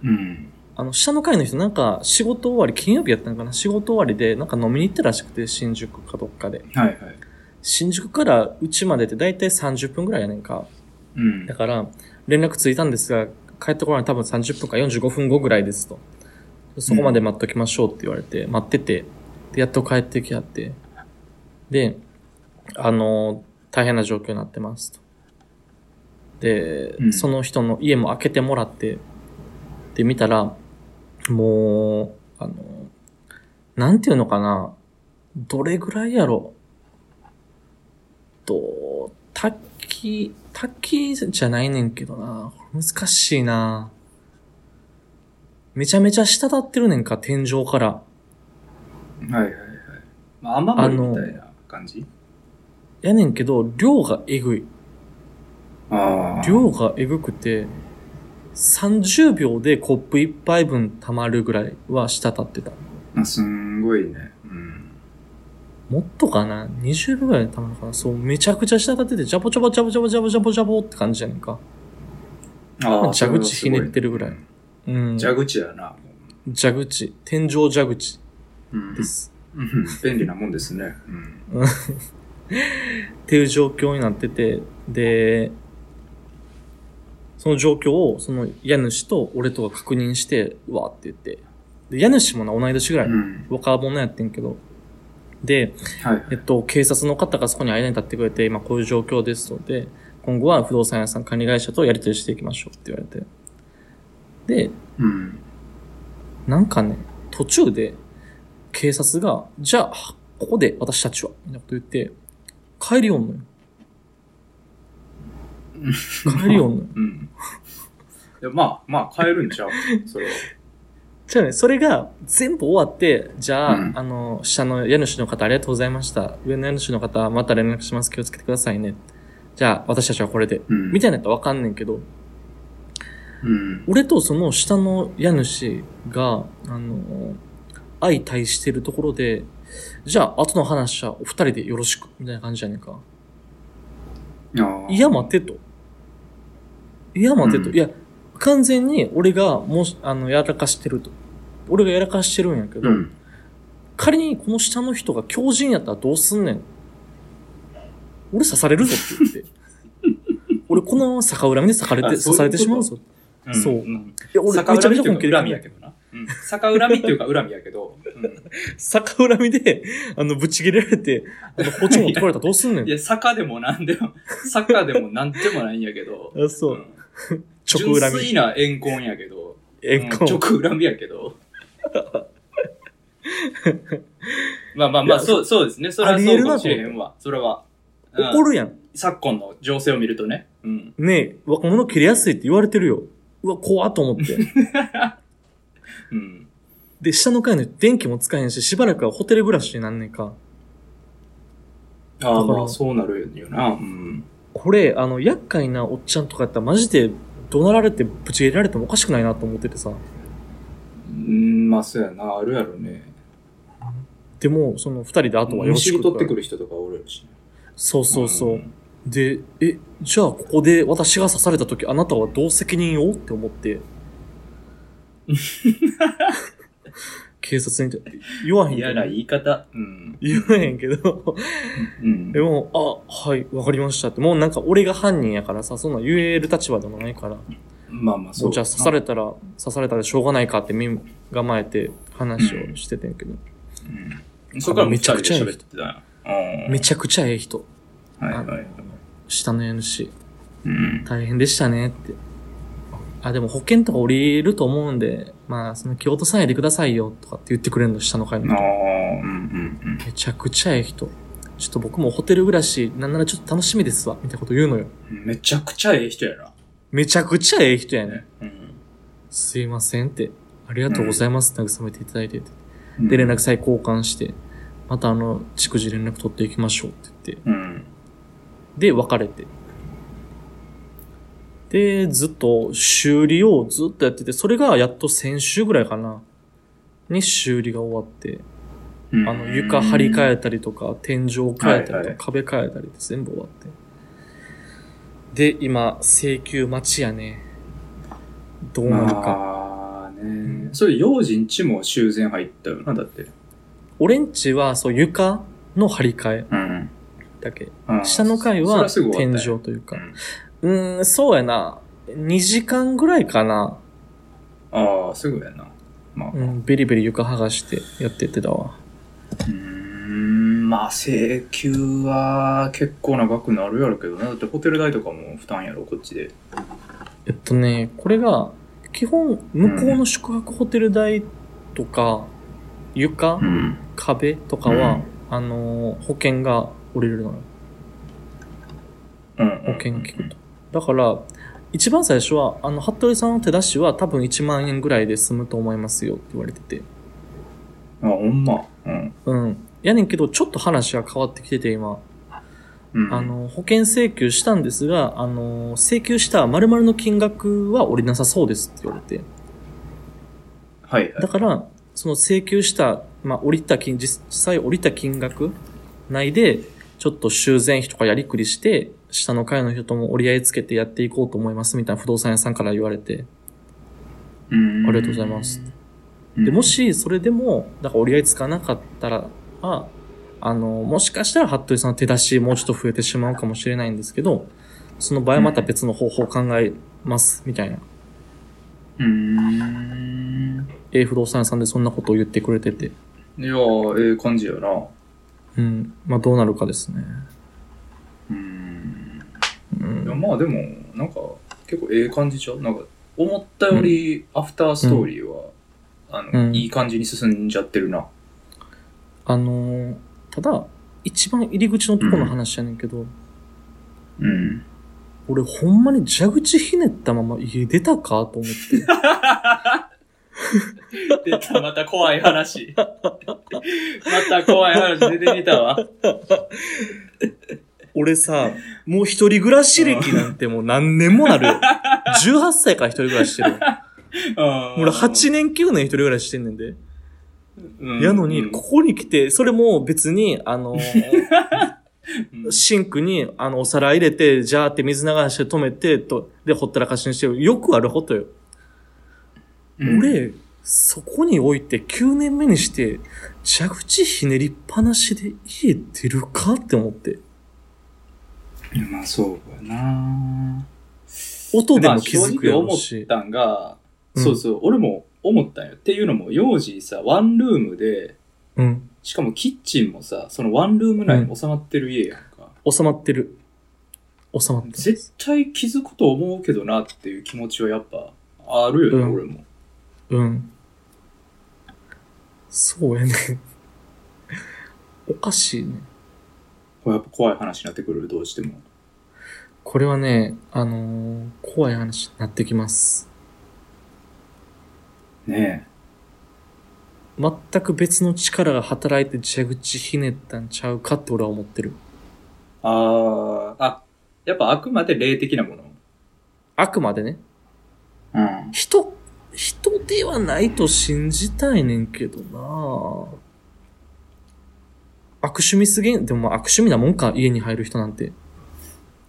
Speaker 2: うん。
Speaker 1: あの、下の階の人なんか仕事終わり、金曜日やったのかな？仕事終わりで、なんか飲みに行ったらしくて、新宿かどっかで。
Speaker 2: はいはい。
Speaker 1: 新宿からうちまでってだいたい30分ぐらいやねんか。
Speaker 2: うん
Speaker 1: だ。から、連絡ついたんですが、帰ってこない多分30分か45分後ぐらいですと。そこまで待っときましょうって言われて、待ってて、で、やっと帰ってきはって。で、あの、大変な状況になってますと。で、
Speaker 2: うん
Speaker 1: その人の家も開けてもらって、で、見たら、もう、あの、なんていうのかな、どれぐらいやろ。と、滝、滝じゃないねんけどな。難しいな。めちゃめちゃ滴ってるねんか、天井から。
Speaker 2: はいはいはい。まあ、雨漏りみたいな感じ？
Speaker 1: やねんけど、量がえぐい。
Speaker 2: ああ。
Speaker 1: 量がえぐくて、30秒でコップ1杯分溜まるぐらいは滴ってた。
Speaker 2: あすんごいね。うん。
Speaker 1: もっとかな ?20 秒ぐらいで溜まるのかな？そう、めちゃくちゃ滴ってて、ジャボジャボジャボジャボジャボジャボジャボって感じじゃねんか。
Speaker 2: ああ。
Speaker 1: 蛇口ひねってるぐらいうん。
Speaker 2: 蛇口やな。
Speaker 1: 蛇口。天井蛇口
Speaker 2: うん
Speaker 1: です。
Speaker 2: うん便利なもんですね。うん。
Speaker 1: っていう状況になってて、で、その状況を、その家主と俺とが確認して、うわって言って。で、家主もな、同い年ぐらい。
Speaker 2: うん。
Speaker 1: 若者やってんけど。で、
Speaker 2: はい。
Speaker 1: えっと、警察の方がそこに間に立ってくれて、今こういう状況ですので、今後は不動産屋さん管理会社とやり取りしていきましょうって言われて。で、
Speaker 2: うん。
Speaker 1: なんかね、途中で、警察が、じゃあ、ここで私たちは、みたいなこと言って、帰りよんのよ。帰りよんのよ。
Speaker 2: うん。いやまあ、まあ、変えるんちゃう？それは。
Speaker 1: じゃあね、それが全部終わって、じゃあ、
Speaker 2: うん
Speaker 1: あの、下の家主の方ありがとうございました。上の家主の方、また連絡します。気をつけてくださいね。じゃあ、私たちはこれで。
Speaker 2: うん。
Speaker 1: みたいなやったらわかんねんけど、
Speaker 2: うん。
Speaker 1: 俺とその下の家主が、あの、相対してるところで、じゃあ、後の話はお二人でよろしく、みたいな感じじゃねえか。いや、待てと。いや、待てと。
Speaker 2: うん
Speaker 1: いや、完全に俺が、もし、あの、やらかしてると。俺がやらかしてるんやけど、
Speaker 2: うん。
Speaker 1: 仮にこの下の人が強靭やったらどうすんねん。俺刺されるぞって言って。俺このまま逆恨みで刺されて、
Speaker 2: あそういうこと
Speaker 1: 刺されてしまうぞ。
Speaker 2: ん
Speaker 1: そうん
Speaker 2: ん
Speaker 1: いや、俺
Speaker 2: 逆
Speaker 1: めちゃめちゃ
Speaker 2: 恨みっていうか
Speaker 1: 本気で
Speaker 2: 恨みやけどな。うん。逆恨みっていうか恨みやけど。うん
Speaker 1: 逆恨みで、あの、ぶち切れられて、あの、包丁持ってこられたらどうすんねん
Speaker 2: い。や、坂でもなんでも、坂でもなんでもないんやけど。
Speaker 1: あそう
Speaker 2: ん
Speaker 1: 直恨み。
Speaker 2: 純粋な怨恨やけど。
Speaker 1: え、
Speaker 2: うん。直恨みやけど。まあまあまあ、そう、そうですね。それはそうかもしれへんわ。それは。うん
Speaker 1: 怒るやん。
Speaker 2: 昨今の情勢を見るとね。うん。
Speaker 1: ねえ、若者切れやすいって言われてるよ。うわ、怖っと思って。
Speaker 2: うん。
Speaker 1: で、下の階の電気も使えへんし、しばらくはホテル暮らしになんねんか。
Speaker 2: ああ、まあ、そうなるよな。うん。
Speaker 1: これ、あの、厄介なおっちゃんとかやったらマジで怒鳴られてぶち切れられてもおかしくないなと思っててさ。
Speaker 2: うん、まあそうやな、あるやろね。
Speaker 1: でも、その二人であとはよろしく
Speaker 2: むしり取ってくる人とかおるしね。
Speaker 1: そうそうそう。
Speaker 2: ん
Speaker 1: で、え、じゃあここで私が刺された時あなたはどう責任を？って思って。警察に言わへんけど
Speaker 2: 嫌な言い方。うん。
Speaker 1: 言わへんけど、
Speaker 2: うん
Speaker 1: で。も、あ、はい、わかりましたって。もうなんか俺が犯人やからさ、そんな言える立場でもないから、
Speaker 2: まあまあそう
Speaker 1: じゃあ刺されたら、刺されたらしょうがないかって身構えて話をしててんけど、
Speaker 2: うん。そこから
Speaker 1: めちゃくちゃ
Speaker 2: 二人で喋ってたんやうん
Speaker 1: めちゃくちゃええ人。
Speaker 2: はいはいはい。
Speaker 1: 下の NC。
Speaker 2: うん。
Speaker 1: 大変でしたねって。あ、でも保険とか降りると思うんで、まあ、その気落とさないでくださいよとかって言ってくれるの、下の階の人。
Speaker 2: うんうん
Speaker 1: めちゃくちゃええ人。ちょっと僕もホテル暮らし、なんならちょっと楽しみですわ、みたいなこと言うのよ。
Speaker 2: うん。めちゃくちゃええ人やな。
Speaker 1: めちゃくちゃええ人やね。
Speaker 2: うん。
Speaker 1: すいませんって。ありがとうございます慰めていただいてて。
Speaker 2: うん
Speaker 1: で、連絡先交換して、またあの、逐次連絡取っていきましょうって言って。
Speaker 2: うん。
Speaker 1: で、別れて。で、ずっと修理をずっとやってて、それがやっと先週ぐらいかな。に修理が終わって、
Speaker 2: うん。
Speaker 1: あの、床張り替えたりとか、天井を変えたりとか、
Speaker 2: はいはい
Speaker 1: 壁変えたりって全部終わって。で、今、請求待ちやね。どうなるか。
Speaker 2: まあね。それ、用心地も修繕入ったよな、だって。
Speaker 1: 俺んちは、そう、床の張り替え
Speaker 2: うん。
Speaker 1: だけ。
Speaker 2: うん
Speaker 1: 下の階は天井というか
Speaker 2: う。ん
Speaker 1: うーん、そうやな。2時間ぐらいかな。
Speaker 2: ああ、すぐやな。まあ。
Speaker 1: う、
Speaker 2: うん
Speaker 1: ベリベリ床剥がしてやってってたわ。
Speaker 2: ーん、まあ、請求は結構な額になるやろうけどな。だってホテル代とかも負担やろ、こっちで。
Speaker 1: えっとね、これが、基本、向こうの宿泊ホテル代とか、床、
Speaker 2: ん。
Speaker 1: 壁とかは、
Speaker 2: うん
Speaker 1: あのー保険が降りるのよ。
Speaker 2: うん。
Speaker 1: 保険聞くと。だから、一番最初は、あの、服部さんの手出しは多分1万円ぐらいで済むと思いますよって言われてて。
Speaker 2: あ、ほんま。うん。
Speaker 1: うん。やねんけど、ちょっと話が変わってきてて、今。
Speaker 2: うん。
Speaker 1: あ、の、保険請求したんですが、あの、請求した〇〇の金額は降りなさそうですって言われて。
Speaker 2: はいはい。
Speaker 1: だから、その請求した、まあ、降りた金、実際降りた金額内で、ちょっと修繕費とかやりくりして、下の階の人とも折り合いつけてやっていこうと思いますみたいな不動産屋さんから言われて。
Speaker 2: うん
Speaker 1: ありがとうございます。
Speaker 2: うん
Speaker 1: で、も、し、それでも、だから折り合いつかなかったら、あ、あの、もしかしたら、服部さんの手出しもうちょっと増えてしまうかもしれないんですけど、その場合はまた別の方法を考えます、みたいな。
Speaker 2: うーん。
Speaker 1: A 不動産屋さんでそんなことを言ってくれてて。
Speaker 2: いやー、ええ感じやな。
Speaker 1: うん。まあ、どうなるかですね。
Speaker 2: うん。まあでも、なんか、結構ええ感じちゃうなんか、思ったより、アフターストーリーは、あの、
Speaker 1: うん
Speaker 2: いい感じに進んじゃってるな。
Speaker 1: あのーただ、一番入り口のところの話やねんけど、
Speaker 2: うん。
Speaker 1: 俺ほんまに蛇口ひねったまま家出たかと思って。
Speaker 2: 出た、また怖い話。また怖い話出てきたわ。
Speaker 1: 俺さ、もう一人暮らし歴なんてもう何年もあるよ。18歳から一人暮らししてるよ。俺8年9年一人暮らししてんねんで。
Speaker 2: 年
Speaker 1: やのに、ここに来て、それも別に、あのー シンクに、あの、お皿入れて、ジャーって水流して止めて、と、で、ほったらかしにしてる。よくあることよ。俺、そこに置いて9年目にして、蛇口ひねりっぱなしで家出るかって思って。
Speaker 2: まあそうやな
Speaker 1: 音で
Speaker 2: まあ
Speaker 1: も気づくや
Speaker 2: 思っ。たんが、
Speaker 1: うん
Speaker 2: そうそう、俺も思ったんよ。っていうのも、幼児さ、ワンルームで、
Speaker 1: うん。
Speaker 2: しかもキッチンもさ、そのワンルーム内に収まってる家やんか。
Speaker 1: 収まってる。収まってる。
Speaker 2: 絶対気づくと思うけどなっていう気持ちはやっぱあるよね、
Speaker 1: うん
Speaker 2: 俺も。
Speaker 1: うん。そうやね。おかしいね。
Speaker 2: これやっぱ怖い話になってくる、どうしても。
Speaker 1: これはね、あのー怖い話になってきます。
Speaker 2: ね
Speaker 1: 全く別の力が働いて蛇口ひねったんちゃうかって俺は思ってる。
Speaker 2: え。あー、あ、やっぱあくまで霊的なもの。
Speaker 1: あくまでね、
Speaker 2: うん。
Speaker 1: 人、人ではないと信じたいねんけどな悪趣味すぎん、でもまあ悪趣味なもんか、家に入る人なんて。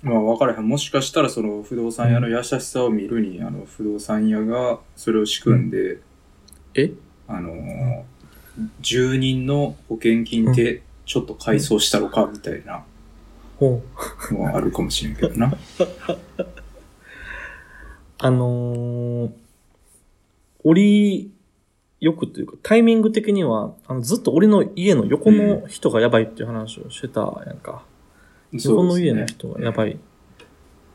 Speaker 2: まあ分からへん。もしかしたらその不動産屋の優しさを見るに、あの不動産屋がそれを仕組んで、
Speaker 1: え？
Speaker 2: あのー、住人の保険金でちょっと改装したのかみたいな
Speaker 1: ほう。
Speaker 2: のはあるかもしれんけどな。
Speaker 1: あのー、俺、よくというか、タイミング的には、あのずっと俺の家の横の人がやばいっていう話をしてたやんか。横の家の人がやばい。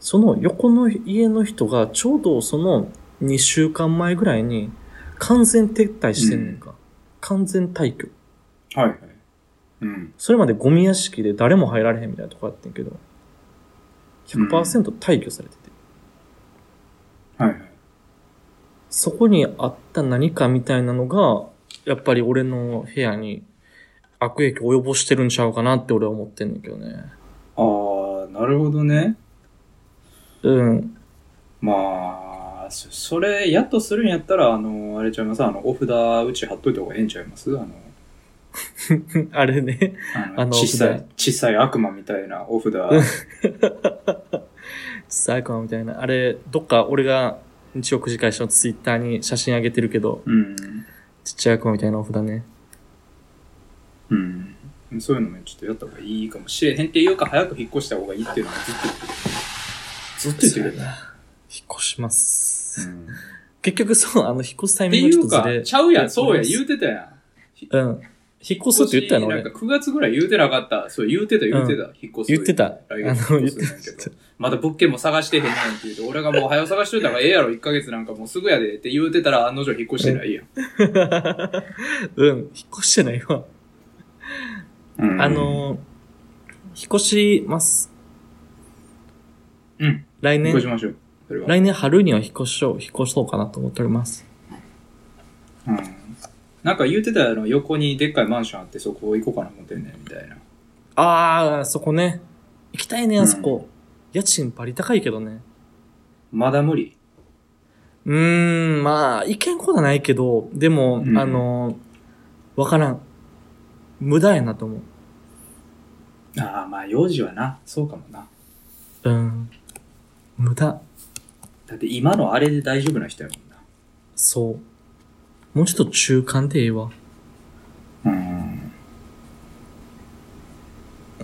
Speaker 1: その横の家の人がちょうどその2週間前ぐらいに完全撤退してんねんか。完全退去。
Speaker 2: はいはい。うん。
Speaker 1: それまでゴミ屋敷で誰も入られへんみたいなとこあってんけど、100%退去されてて。
Speaker 2: はいはい。
Speaker 1: そこにあった何かみたいなのが、やっぱり俺の部屋に悪影響を及ぼしてるんちゃうかなって俺は思ってんねんけどね。
Speaker 2: ああ、なるほどね。
Speaker 1: うん。
Speaker 2: まあ、そそれ、やっとするんやったら、あの、あれちゃいます？あの、お札うち貼っといた方がええんちゃいます？あの、
Speaker 1: あれね。
Speaker 2: あの小さい、小さい悪魔みたいなお札。
Speaker 1: サイコンみたいな。あれ、どっか俺が日曜9時会社のツイッターに写真上げてるけど、
Speaker 2: うん。
Speaker 1: ちっちゃい悪魔みたいなお札ね。
Speaker 2: うん。そういうのもちょっとやった方がいいかもしれへんっていうか、早く引っ越した方がいいっていうのはずっと言ってる。ずっと言ってるよね。
Speaker 1: 引っ越します。
Speaker 2: うん
Speaker 1: 結局そう、あの、引っ越すタイミングちょっとずれ。、
Speaker 2: ちゃうやん、そうや、
Speaker 1: う
Speaker 2: 言うてたやん。
Speaker 1: うん。引っ越すって言ったやろ、俺
Speaker 2: なんか。9月ぐらい言うてなかった。そう、言うてた、言うてた。引っ越す。
Speaker 1: 言ってた。あ
Speaker 2: 来月
Speaker 1: の、
Speaker 2: 引っ
Speaker 1: 言って
Speaker 2: 越すんやけど。まだ物件も探してへんねんって言うて、俺がもう早う探しといたからええやろ、1ヶ月なんかもうすぐやでって言うてたら案の定引っ越してないやん。
Speaker 1: うん、引っ越してないわ。
Speaker 2: うん
Speaker 1: あ、のー、引っ越します。
Speaker 2: うん。
Speaker 1: 来
Speaker 2: 引っ越し
Speaker 1: 年、
Speaker 2: ましょう。
Speaker 1: 来年春には引っ越しを、引っ越そうかなと思っております。
Speaker 2: うん。なんか言うてたやろ、横にでっかいマンションあってそこ行こうかな思ってんねん、みたいな。
Speaker 1: あー、そこね。行きたいね、あそこ。家賃バリ高いけどね。
Speaker 2: まだ無理？
Speaker 1: うーん、まあ、行けんことはないけど、でも、
Speaker 2: うん
Speaker 1: あのー、わからん。無駄やなと思う。
Speaker 2: ああ、まあ、幼児はな、そうかもな。
Speaker 1: うん。無駄。
Speaker 2: だって今のあれで大丈夫な人やもんな。
Speaker 1: そう。もうちょっと中間でええわ。
Speaker 2: うん。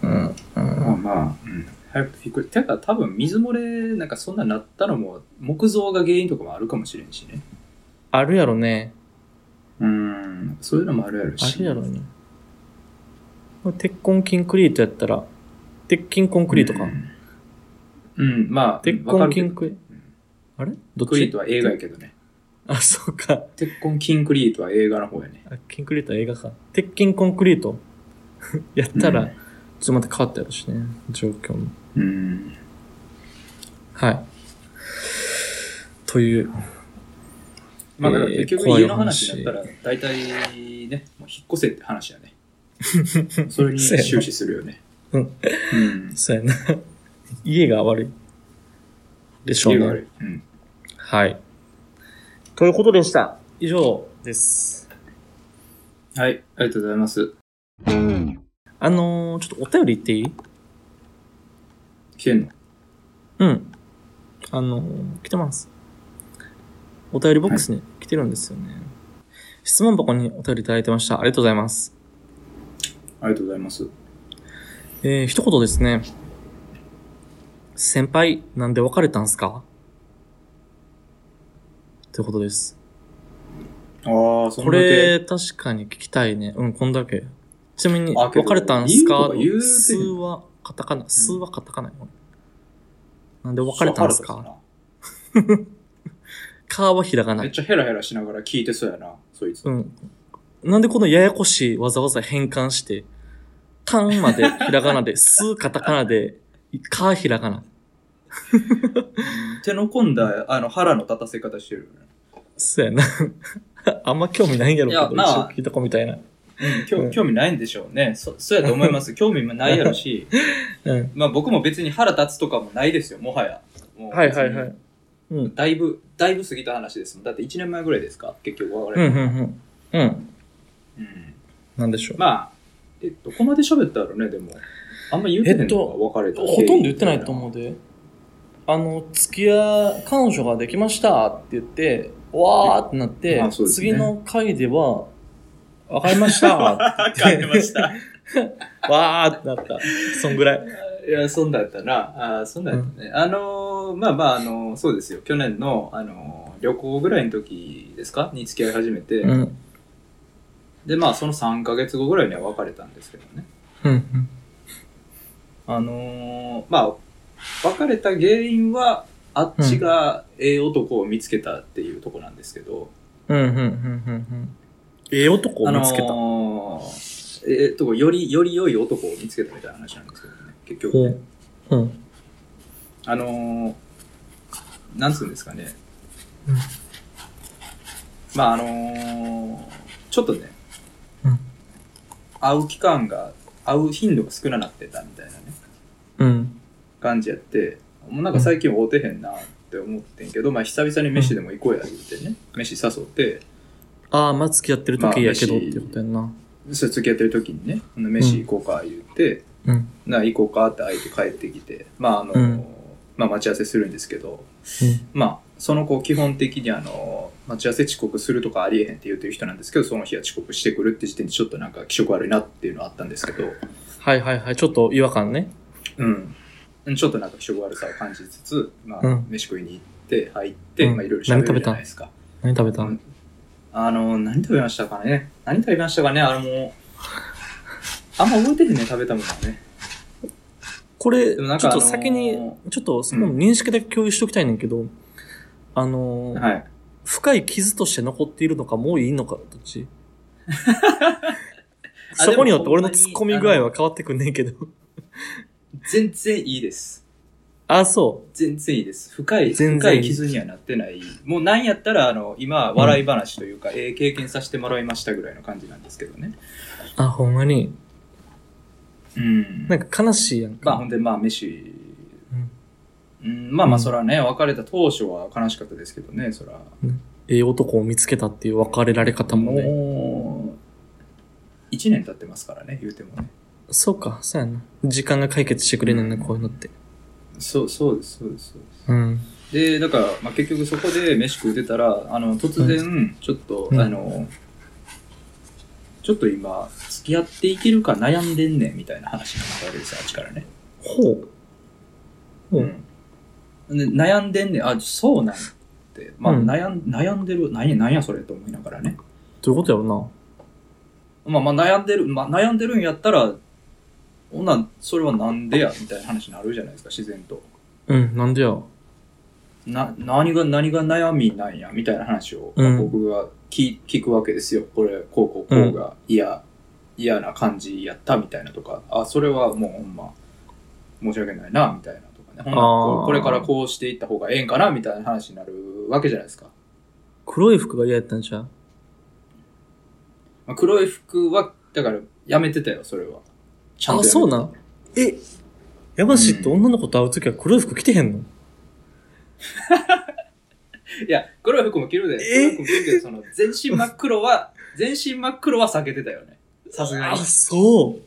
Speaker 1: うん。
Speaker 2: まあまあ、うん。早く引っ越てか多分水漏れなんかそんななったのも木造が原因とかもあるかもしれんしね。
Speaker 1: あるやろね。
Speaker 2: うん。そういうのもあるやろ
Speaker 1: あ
Speaker 2: し。
Speaker 1: るやろね。鉄痕キンクリートやったら、鉄筋コンクリートか。
Speaker 2: うん。うん、まあ、
Speaker 1: 鉄痕キンクリあれ？どっち？
Speaker 2: クリートは映画やけどね。
Speaker 1: あ、そうか。
Speaker 2: 鉄痕キンクリートは映画の方やね。
Speaker 1: あキンクリートは映画か。鉄筋コンクリート？やったら、
Speaker 2: うん
Speaker 1: ちょっとまた変わったやろしね。状況も。
Speaker 2: うん。
Speaker 1: はい。という。
Speaker 2: まあだから
Speaker 1: えー
Speaker 2: 結局家の話になったら、大体ね、もう引っ越せって話やね。それに終始するよね。
Speaker 1: うん
Speaker 2: うん。
Speaker 1: そうやな。家が悪い。でしょうね。
Speaker 2: 家がある。うん。
Speaker 1: はい。ということでした。以上です。
Speaker 2: はい、ありがとうございます。
Speaker 1: あのー、ちょっとお便り言っていい？
Speaker 2: 来てんの？
Speaker 1: うん。あのー、来てます。お便りボックスに来てるんですよね。質問箱にお便りいただいてました。ありがとうございます。
Speaker 2: ありがとうございます。
Speaker 1: えー、一言ですね。先輩、なんで別れたんすか？ということです。
Speaker 2: ああ、そん
Speaker 1: こ。れ、確かに聞きたいね。うん、こんだけ。ちなみに、別れたんすか？数はカタカナ、数はカタカナよ。なんで別れたんすか？カー はひらがな
Speaker 2: めっ。ちゃヘラヘラしながら聞いてそうやな、そいつ。
Speaker 1: うん。なんでこのややこしいわざわざ変換して、タンまでひらがなで、スカタカナで、カーひらがな。
Speaker 2: 手の込んだ、あの、腹の立たせ方してるよね。
Speaker 1: そうやな。あんま興味ないんやろうけど、一
Speaker 2: いやまあ
Speaker 1: 応聞いた子みたいな。
Speaker 2: うん、興
Speaker 1: うん
Speaker 2: 興味ないんでしょうね。そ、そうやと思います。興味もないやろし、
Speaker 1: うん。
Speaker 2: まあ僕も別に腹立つとかもないですよ、もはや。もう
Speaker 1: はいはいはい。うんうん。
Speaker 2: だいぶ、だいぶ過ぎた話ですもん。だって1年前ぐらいですか？結局別
Speaker 1: うん、うん、うん。うん。
Speaker 2: うん
Speaker 1: なんでしょう。
Speaker 2: まあ、えっと、ここまで喋ったらね、でも、あんま言うてへんのか別れた
Speaker 1: ほとんど言ってないと思うで。あの、付き合い、彼女ができましたって言って、わーってなって、
Speaker 2: ね
Speaker 1: 次の回では、わかりましたって
Speaker 2: 帰
Speaker 1: 言って
Speaker 2: りました。
Speaker 1: わーってなった。そんぐらい。
Speaker 2: いや、そんだったな。あそんだったね。あのー、まあまあ、あのー、そうですよ。去年の、あのー、旅行ぐらいの時ですか？に付き合い始めて、
Speaker 1: うん。
Speaker 2: で、まあ、その3ヶ月後ぐらいには別れたんですけどね。
Speaker 1: うん。
Speaker 2: あのー、まあ、別れた原因は、あっちがええ男を見つけたっていうとこなんですけど、
Speaker 1: うん。うん。うん。うん。うん。ええ男を見つけた？
Speaker 2: あのー、えーっと、より、より良い男を見つけたみたいな話なんですけどね。結局ね。
Speaker 1: うん。
Speaker 2: あのー、なんつうんですかね。
Speaker 1: うん
Speaker 2: まああのー、ちょっとね、
Speaker 1: うん
Speaker 2: 会う期間が、会う頻度が少ななってたみたいなね、
Speaker 1: うん。
Speaker 2: 感じやって、もうなんか最近会うてへんなって思ってんけど、まあ久々に飯でも行こうや言うてね、飯誘って、
Speaker 1: ああ、まあ付き合ってる時やけどってことやんな。
Speaker 2: それ付き合ってる時にね、飯行こうか言って、
Speaker 1: うん。
Speaker 2: な行こうかって相手帰ってきて、まああのー
Speaker 1: うん
Speaker 2: まあ待ち合わせするんですけど、
Speaker 1: うん。
Speaker 2: まあ、その子基本的にあの、待ち合わせ遅刻するとかありえへんって言ってる人なんですけど、その日は遅刻してくるって時点でちょっとなんか気色悪いなっていうのはあったんですけど、
Speaker 1: はいはいはい。ちょっと違和感ね。
Speaker 2: うん。ちょっとなんか気色悪さを感じつつ、まあ、
Speaker 1: うん。
Speaker 2: 飯食いに行って、入って、
Speaker 1: うん。
Speaker 2: まあいろいろ喋るじゃないですか。
Speaker 1: 何食べた？
Speaker 2: うん。あの、何食べましたかね？何食べましたかね？あのもう、あんま覚えてへんね、食べたものはね。
Speaker 1: これ、ちょっと先にちょっとその認識だけ共有しときたいねんけど、あのー、
Speaker 2: はい。
Speaker 1: 深い傷として残っているのか、もういいのか、どっち？
Speaker 2: あ
Speaker 1: そこによって俺の突っ込み具合は変わってくんねんけど。
Speaker 2: 全然いいです。
Speaker 1: あ、そ
Speaker 2: 全然いいです。深い、
Speaker 1: 全然
Speaker 2: 深い傷にはなってない。もうなんやったら、あの、今、笑い話というか、ええ経験させてもらいましたぐらいの感じなんですけどね。
Speaker 1: う。あ、ほんまに。
Speaker 2: うん。
Speaker 1: なんか悲しいやんか。
Speaker 2: まあ、ほんで、まあ、飯、
Speaker 1: うん
Speaker 2: うん、まあまあ、
Speaker 1: うん
Speaker 2: そらね、別れた当初は悲しかったですけどね、そら。
Speaker 1: ええ男を見つけたっていう別れられ方もね。
Speaker 2: もう、一年経ってますからね、言うてもね。
Speaker 1: そうか、そうやな。時間が解決してくれねんな、こういうのって。
Speaker 2: そう、そうです、そうです、そう
Speaker 1: ん。
Speaker 2: で、だから、まあ、結局そこで飯食うてたら、あの、突然、ちょっと、
Speaker 1: うん
Speaker 2: あの、ちょっと今、付き合っていけるか悩んでんねん、みたいな話になったわけですよ、あっちからね。
Speaker 1: ほう。ほう。
Speaker 2: うん。で、悩んでんねん、あ、そうなんって。まあ、
Speaker 1: うん
Speaker 2: 悩ん、悩んでる、何や、何やそれと思いながらね。
Speaker 1: どういうことやろな。
Speaker 2: まあまあ、悩んでる、まあ、悩んでるんやったら、ほんなん、それはなんでや、みたいな話になるじゃないですか、自然と。
Speaker 1: うん、なんでや？
Speaker 2: な、何が、何が悩みなんや、みたいな話を、僕が聞聞くわけですよ。これ、こうこうこうが嫌、嫌な感じやったみたいなとか、あ、それはもうほんま、申し訳ないな、みたいなとかね。ほんならこ
Speaker 1: あー
Speaker 2: うこれからこうしていった方がええんかな、みたいな話になるわけじゃないですか。
Speaker 1: 黒い服が嫌やったんじゃう？
Speaker 2: まあ、黒い服は、だから、やめてたよ、それは。ちゃんと
Speaker 1: あそうなん？え、山氏って女の子と会うときは黒い服着てへんの、
Speaker 2: いや、黒い服も着るで。
Speaker 1: え？
Speaker 2: 黒い服も着るけど、その、全身真っ黒は、全身真っ黒は避けてたよね。さすが
Speaker 1: あ、
Speaker 2: に。
Speaker 1: そう。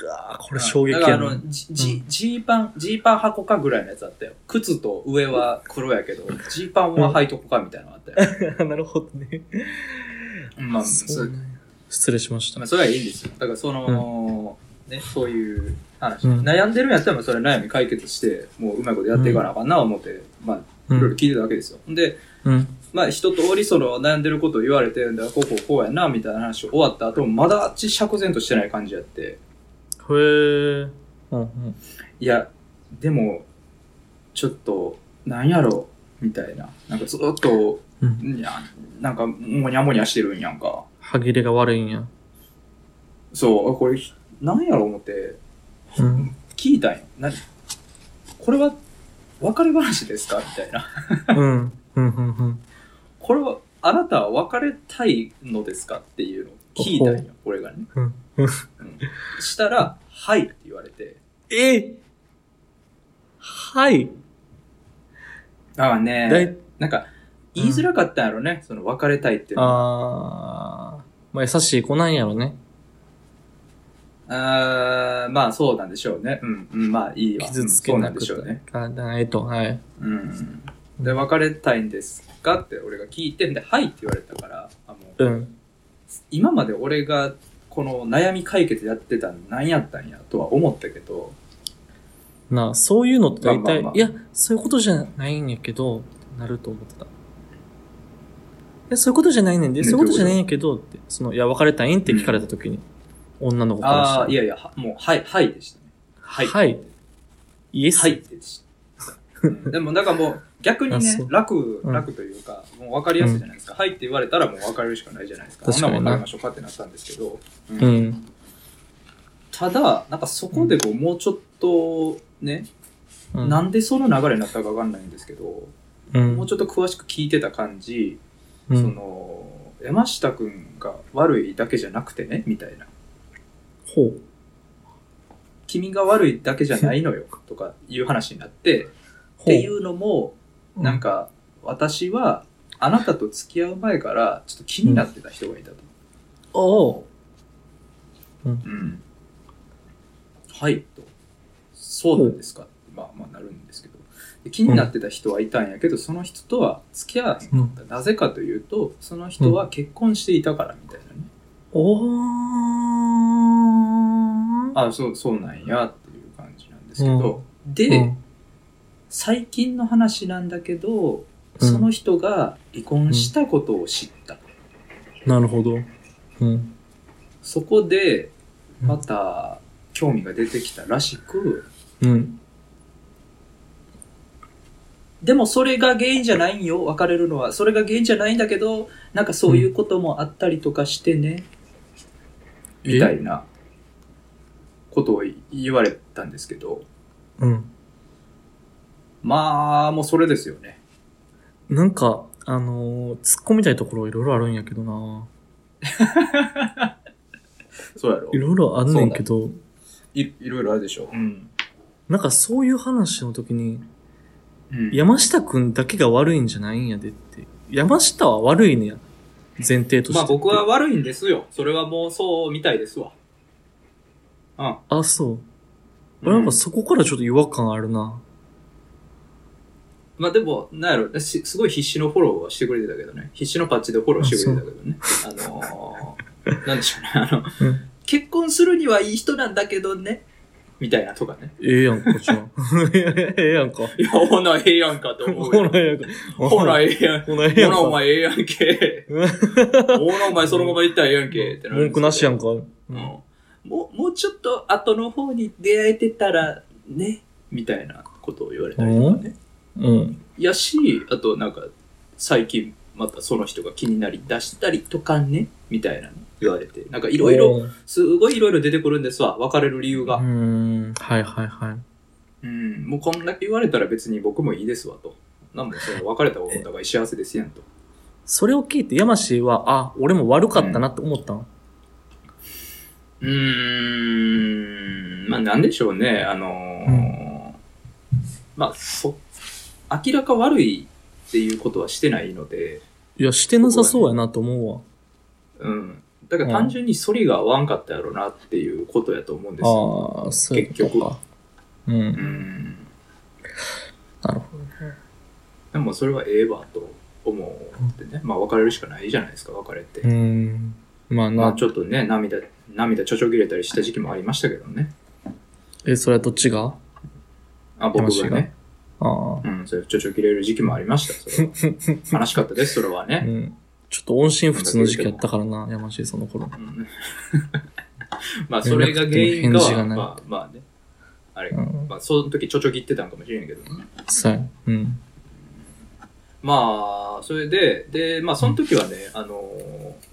Speaker 1: うわーこれ衝撃
Speaker 2: だからあ
Speaker 1: やな。
Speaker 2: の、ジジジーパン、ジーパン箱かぐらいのやつあったよ。靴と上は黒やけど、ジーパンは履いとこかみたいなのあったよ。
Speaker 1: なるほどね。
Speaker 2: まあ、そ
Speaker 1: そうなんや失礼しました
Speaker 2: まあ、。それはいいんですよ。だからその、ね、そういう話、
Speaker 1: うん
Speaker 2: 悩んでるんやったら、それ悩み解決して、もううまいことやっていかなあかんな思って、まあ、
Speaker 1: うん。
Speaker 2: いろいろ聞いてたわけですよ。で、
Speaker 1: うん。
Speaker 2: まあ、一通りその悩んでることを言われて、でこうこうこうやな、みたいな話終わった後も、まだあっち釈然としてない感じやって、
Speaker 1: へえ。うんうん。
Speaker 2: いや、でも、ちょっと、なんやろ、みたいな。なんかずっと、
Speaker 1: うん。
Speaker 2: いや、なんか、もにゃもにゃしてるんやんか。
Speaker 1: 歯切れが悪いんや。
Speaker 2: そう、これ、なんやろ思って、
Speaker 1: うん。
Speaker 2: 聞いたんよ。なこれは、別れ話ですか？みたいな。
Speaker 1: うん。うん。うん。うん。
Speaker 2: これは、あなたは別れたいのですか？っていうのを聞いたんよ、俺がね。
Speaker 1: うん。
Speaker 2: うんしたら、はいって言われて。
Speaker 1: え？はい。
Speaker 2: だかね、なんか、言いづらかったんやろね、その別れたいっていうのは。
Speaker 1: あー。まあ、優しい子なんやろね。
Speaker 2: あーまあそうなんでしょうね。うん、うん、まあいいわ。
Speaker 1: 傷つけ
Speaker 2: うんそうな
Speaker 1: なんく
Speaker 2: でしょうね。
Speaker 1: あえっと、はい。
Speaker 2: うん。で、別れたいんですかって俺が聞いて、で、はいって言われたから、あもう
Speaker 1: うん。
Speaker 2: 今まで俺がこの悩み解決やってたの何やったんやとは思ったけど、
Speaker 1: なあ、そういうのって大体、
Speaker 2: まあまあまあ
Speaker 1: いや、そういうことじゃないんやけど、なると思ってた。いや、そういうことじゃないねんで、
Speaker 2: ね
Speaker 1: そういうことじゃないんやけど、って、その、いや、別れたいんって聞かれた時に、女の子からしたら。
Speaker 2: ああ、いやいや、はもう、はい、はいでしたね。はい。
Speaker 1: はい。イエス。
Speaker 2: はいでした。うんでも、だからもう、逆にね
Speaker 1: あそう、
Speaker 2: 楽、
Speaker 1: うん
Speaker 2: 楽というか、もう分かりやすいじゃないですか。はいって言われたらもう別れるしかないじゃないですか。
Speaker 1: 確かにな
Speaker 2: ほんなら別れましょうかってなったんですけど、うん
Speaker 1: うん。
Speaker 2: ただ、なんかそこでこう、もうちょっと、ね、
Speaker 1: うん。
Speaker 2: なんでその流れになったかわかんないんですけど、
Speaker 1: うん
Speaker 2: もうちょっと詳しく聞いてた感じ、
Speaker 1: うん
Speaker 2: その、山下くんが悪いだけじゃなくてね、みたいな。
Speaker 1: ほう。
Speaker 2: 君が悪いだけじゃないのよ、とかいう話になって、っ。ていうのも、なんか、私は、あなたと付き合う前から、ちょっと気になってた人がいたと。
Speaker 1: おう
Speaker 2: うん。はい、と。そうなんですかって、まあまあなるんですけど。で気になってた人はいたんやけど、その人とは付き合わへんかった。なぜかというと、その人は結婚していたからみたいなね。
Speaker 1: おー。
Speaker 2: あそう、そうなんやっていう感じなんですけど。で、
Speaker 1: うん
Speaker 2: 最近の話なんだけど、
Speaker 1: うん
Speaker 2: その人が離婚したことを知った。
Speaker 1: なるほど。うん。
Speaker 2: そこで、また、興味が出てきたらしく、
Speaker 1: うん。
Speaker 2: でもそれが原因じゃないんよ、別れるのは。それが原因じゃないんだけど、なんかそういうこともあったりとかしてね、
Speaker 1: え
Speaker 2: みたいなことを言われたんですけど、
Speaker 1: うん。
Speaker 2: まあ、もうそれですよね。
Speaker 1: なんか、あのー、突っ込みたいところいろいろあるんやけどな
Speaker 2: そうやろ
Speaker 1: いろいろあんねんけど、
Speaker 2: いいろいろあるでしょ。うん。
Speaker 1: なんかそういう話の時に、
Speaker 2: うん、
Speaker 1: 山下くんだけが悪いんじゃないんやでって。山下は悪いねや。前提として。
Speaker 2: まあ僕は。悪いんですよ。それはもうそうみたいですわ。うん。
Speaker 1: あ、そう。俺なんかそこからちょっと違和感あるな。
Speaker 2: まあでも、なんやろ、しすごい必死のフォローはしてくれてたけどね。必死のパッチでフォローしてくれてたけどね。あのー、なんでしょうね。あの、
Speaker 1: うん
Speaker 2: 結婚するにはいい人なんだけどね。みたいなとかね。
Speaker 1: ええやんか、じゃあ。ええやんか。
Speaker 2: いや、ほな、ええやんかと思
Speaker 1: ほ
Speaker 2: うよ。
Speaker 1: らええやんか。
Speaker 2: ほな、ええやん。
Speaker 1: ほらええやん
Speaker 2: お前ええやんけ。ほな、お前そのまま行ったらええやんけ。ってな
Speaker 1: 文句なしやんか。う
Speaker 2: うんんもう、もうちょっと後の方に出会えてたら、ね。みたいなことを言われたりとかね。
Speaker 1: うん。
Speaker 2: やし、あとなんか、最近またその人が気になり出したりとかね、みたいなの言われて。なんかいろいろ。すごいいろいろ出てくるんですわ。別れる理由
Speaker 1: う
Speaker 2: が。
Speaker 1: ん。はいはいはい。
Speaker 2: うん。もうこんだけ言われたら別に僕もいいですわと。なんもその別れた方がお互い幸せですやんと。
Speaker 1: それを聞いて山氏は、あ、俺も悪かったなって思ったの？
Speaker 2: うーん。まあなんでしょうね。あのーまあそ、明らか悪いっていうことはしてないので、
Speaker 1: いや、してなさそうやなと思うわ。
Speaker 2: うん。だから単純に反りが合わんかったやろなっていうことやと思うんですよ。
Speaker 1: ああ、そういうことか。う。
Speaker 2: うんん。
Speaker 1: なるほど。
Speaker 2: でもそれはええわと思ってね。まあ別れるしかないじゃないですか、別れって。
Speaker 1: うん。まあな
Speaker 2: まあち、ょっとね、涙、涙ちょちょ切れたりした時期もありましたけどね。
Speaker 1: え、それはどっちが？
Speaker 2: あ、僕
Speaker 1: が
Speaker 2: ね。
Speaker 1: ああ。
Speaker 2: うん、それちょちょ切れる時期もありました、それは。悲しかったです、それはね。
Speaker 1: うん。ちょっと音信不通の時期やったからな、山氏その頃。
Speaker 2: うんまあ それが原因かは、まあまあね。あれ、
Speaker 1: うん。
Speaker 2: まあその時ちょちょ切ってたんかもしれんけどね。
Speaker 1: そうや。うん。
Speaker 2: まあ、それで、で、まあ、その時はね、あの、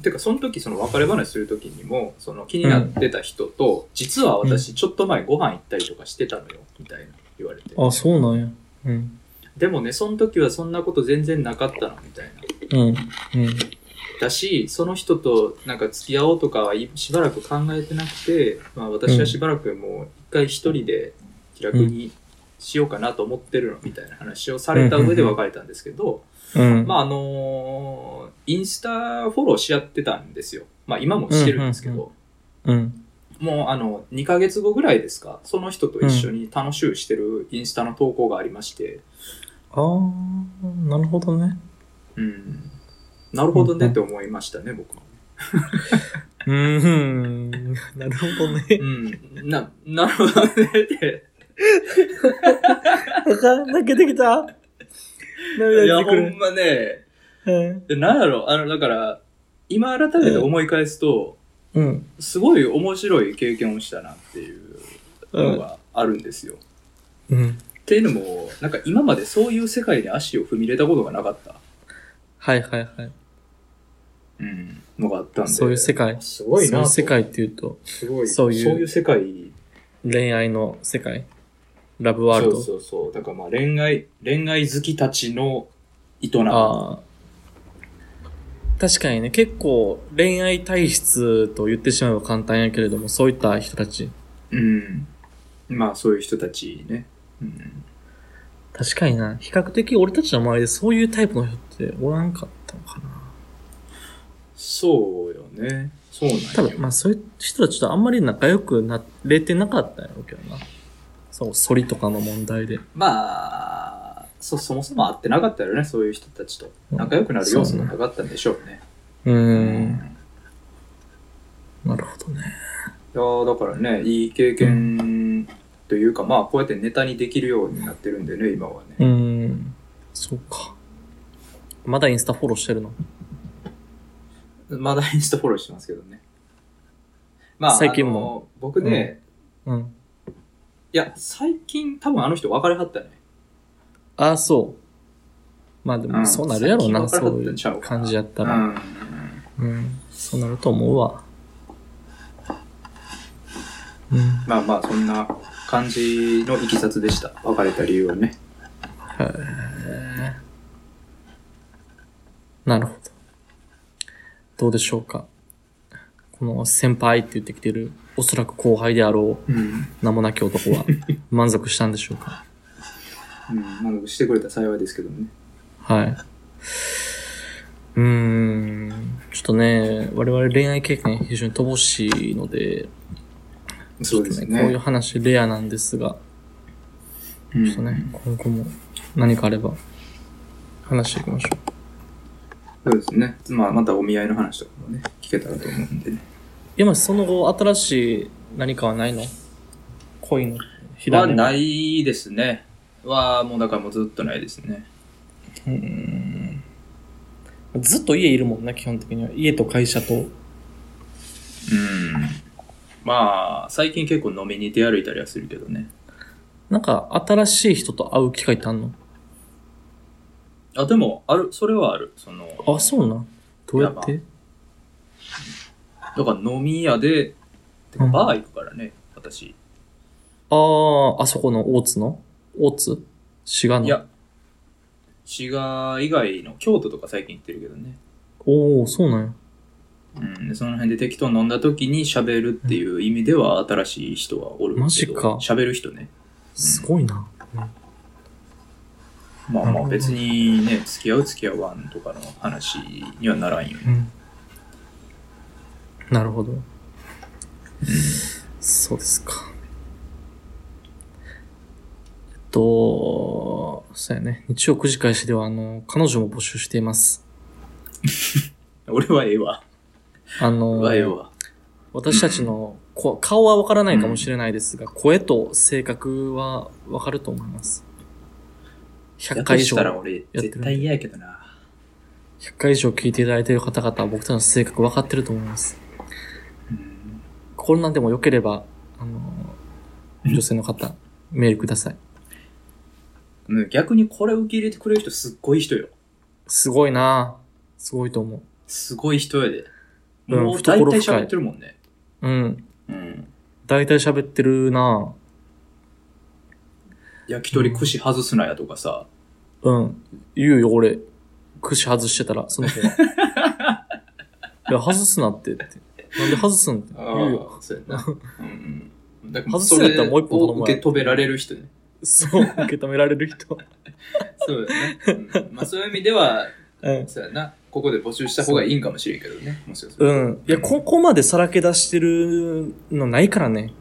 Speaker 2: てか、その時、その別れ話する時にも、その気になってた人と、実は私、ちょっと前ご飯行ったりとかしてたのよ、みたいな言われて。
Speaker 1: あ、そうなんや。うん。
Speaker 2: でもね、その時はそんなこと全然なかったの、みたいな。
Speaker 1: うん。うん。
Speaker 2: だし、その人となんか付き合おうとかはいしばらく考えてなくて、まあ、私はしばらくもう一回一人で気楽にしようかなと思ってるの、みたいな話をされた上で別れたんですけど、
Speaker 1: うん。
Speaker 2: まああのーインスタフォローし合ってたんですよ。まあ今もしてるんですけど、
Speaker 1: うんうん。
Speaker 2: もうあの、2ヶ月後ぐらいですか、その人と一緒に楽しゅうしてるインスタの投稿がありまして、
Speaker 1: あー、なるほどね。
Speaker 2: うん。なるほどねって思いましたね、僕も。
Speaker 1: うーん。なるほどね。
Speaker 2: うん。な、なるほどねって。
Speaker 1: 泣けてきた？
Speaker 2: いや。ほんまね、
Speaker 1: うん
Speaker 2: でなんやろ、あの、だから、今改めて思い返すと、
Speaker 1: うん。
Speaker 2: すごい面白い経験をしたなっていうのがあるんですよ。
Speaker 1: うん。
Speaker 2: っていうのも、なんか今までそういう世界に足を踏み入れたことがなかった、
Speaker 1: はいはいはい。
Speaker 2: うん、のがあったんで。
Speaker 1: そういう世界。
Speaker 2: すごいなと。
Speaker 1: そういう世界っていうと、
Speaker 2: すごい。
Speaker 1: そういう
Speaker 2: そういう世界。
Speaker 1: 恋愛の世界？ラブワールド？
Speaker 2: そうそうそう。だからまあ恋愛、恋愛好きたちの営み。
Speaker 1: ああ。確かにね、結構恋愛体質と言ってしまえば簡単やけれども、そういった人たち。
Speaker 2: うん。まあそういう人たちね。うん。
Speaker 1: 確かにな、比較的俺たちの周りでそういうタイプの人っておらんかったのかな。
Speaker 2: そうよね。そうなんよ。
Speaker 1: 多分、まあそういう人たちとあんまり仲良くなれてなかったんやろうけどな。そう、反りとかの問題で。
Speaker 2: まあ、そ、そもそも会ってなかったよね、そういう人たちと。仲良くなる要素がなかったんでしょうね。
Speaker 1: う
Speaker 2: ん
Speaker 1: なるほどね。
Speaker 2: いやーだからね、いい経験というか、まあ、こうやってネタにできるようになってるんでね、今は
Speaker 1: う
Speaker 2: ね。
Speaker 1: ーん。そうか。まだインスタフォローしてるの？
Speaker 2: まだインスタフォローしてますけどね。まあ、
Speaker 1: 最近も
Speaker 2: あの僕ね、
Speaker 1: うん。
Speaker 2: いや、最近多分あの人別れはったね。
Speaker 1: ああ、そう。まあでも、
Speaker 2: うん
Speaker 1: そうなるやろうな、
Speaker 2: 最近
Speaker 1: そういう感じやったら。
Speaker 2: うん。
Speaker 1: うん。そうなると思うわ。うん。
Speaker 2: まあまあ、そんな感じのいきさつでした。別れた理由はね。
Speaker 1: へえ。なるほど。どうでしょうか。この先輩って言ってきてる、おそらく後輩であろう
Speaker 2: うん。
Speaker 1: 名もなき男は 満足したんでしょうか。
Speaker 2: うん、してくれたら幸いですけどもね。
Speaker 1: はい。うーん。ちょっとね、我々恋愛経験非常に乏しいので、
Speaker 2: そうですね。
Speaker 1: こういう話レアなんですが、
Speaker 2: うん
Speaker 1: ちょっとね、今後も何かあれば話していきましょう。
Speaker 2: そうですね。まあ、またお見合いの話とかもね、聞けたらと思うんでね。
Speaker 1: 今、その後、新しい何かはないの？恋の火
Speaker 2: は
Speaker 1: 種
Speaker 2: ないですね。は、もうだからもうずっとないですね。
Speaker 1: うーんずっと家いるもんね、基本的には。家と会社と。
Speaker 2: うん。まあ、最近結構飲みに出歩いたりはするけどね。
Speaker 1: なんか、新しい人と会う機会ってあんの？
Speaker 2: あ、でも、ある、それはある。その、
Speaker 1: あ、そうなん？どうやって？
Speaker 2: だから飲み屋で、てか
Speaker 1: うん
Speaker 2: バー行くからね、私。
Speaker 1: ああ、あそこの大津の？大津滋賀の？
Speaker 2: いや、滋賀以外の京都とか最近行ってるけどね。
Speaker 1: おおそうなんや。
Speaker 2: うん、でその辺で適当に飲んだ時に喋るっていう意味では新しい人はおるけど。
Speaker 1: マジか
Speaker 2: 喋る人ね。
Speaker 1: すごいな。
Speaker 2: まあまあ別にね、付き合う付き合わんとかの話にはならんよね。
Speaker 1: うん。なるほど。そうですか。えっと、そうやね。日曜9時開始では、あの、彼女も募集しています。
Speaker 2: 俺はええわ。
Speaker 1: あの、
Speaker 2: 俺はええわ。
Speaker 1: 私たちのこ顔はわからないかもしれないですが、声と性格はわかると思います。100
Speaker 2: や
Speaker 1: 回以
Speaker 2: した、ら俺、絶対嫌やけどな。
Speaker 1: 100回以上聞いていただいている方々は僕たちの性格分かってると思います。
Speaker 2: うん
Speaker 1: こんなんでも良ければ、あの、女性の方、メールください。
Speaker 2: うん逆にこれ受け入れてくれる人すっごい人よ。
Speaker 1: すごいなすごいと思
Speaker 2: すごい人やで。
Speaker 1: うん
Speaker 2: もう大体喋ってるもんね。
Speaker 1: う。うん。
Speaker 2: うん。
Speaker 1: 大体喋ってるな
Speaker 2: 焼き鳥串外すなやとかさ。
Speaker 1: うん。言うよ、俺。串外してたら、その子が。いや、外すなってって。なんで外すんって言うよ。
Speaker 2: そうやな。うんうん。だから
Speaker 1: 外すんやったらもう一本頼むわ
Speaker 2: それを受け止められる人ね。
Speaker 1: そう、受け止められる人。
Speaker 2: そうだね。うんまあそういう意味では、
Speaker 1: うん。
Speaker 2: そうやな。ここで募集した方がいいんかもしれんけどね。もしかすると
Speaker 1: うん。いや、ここまでさらけ出してるのないからね。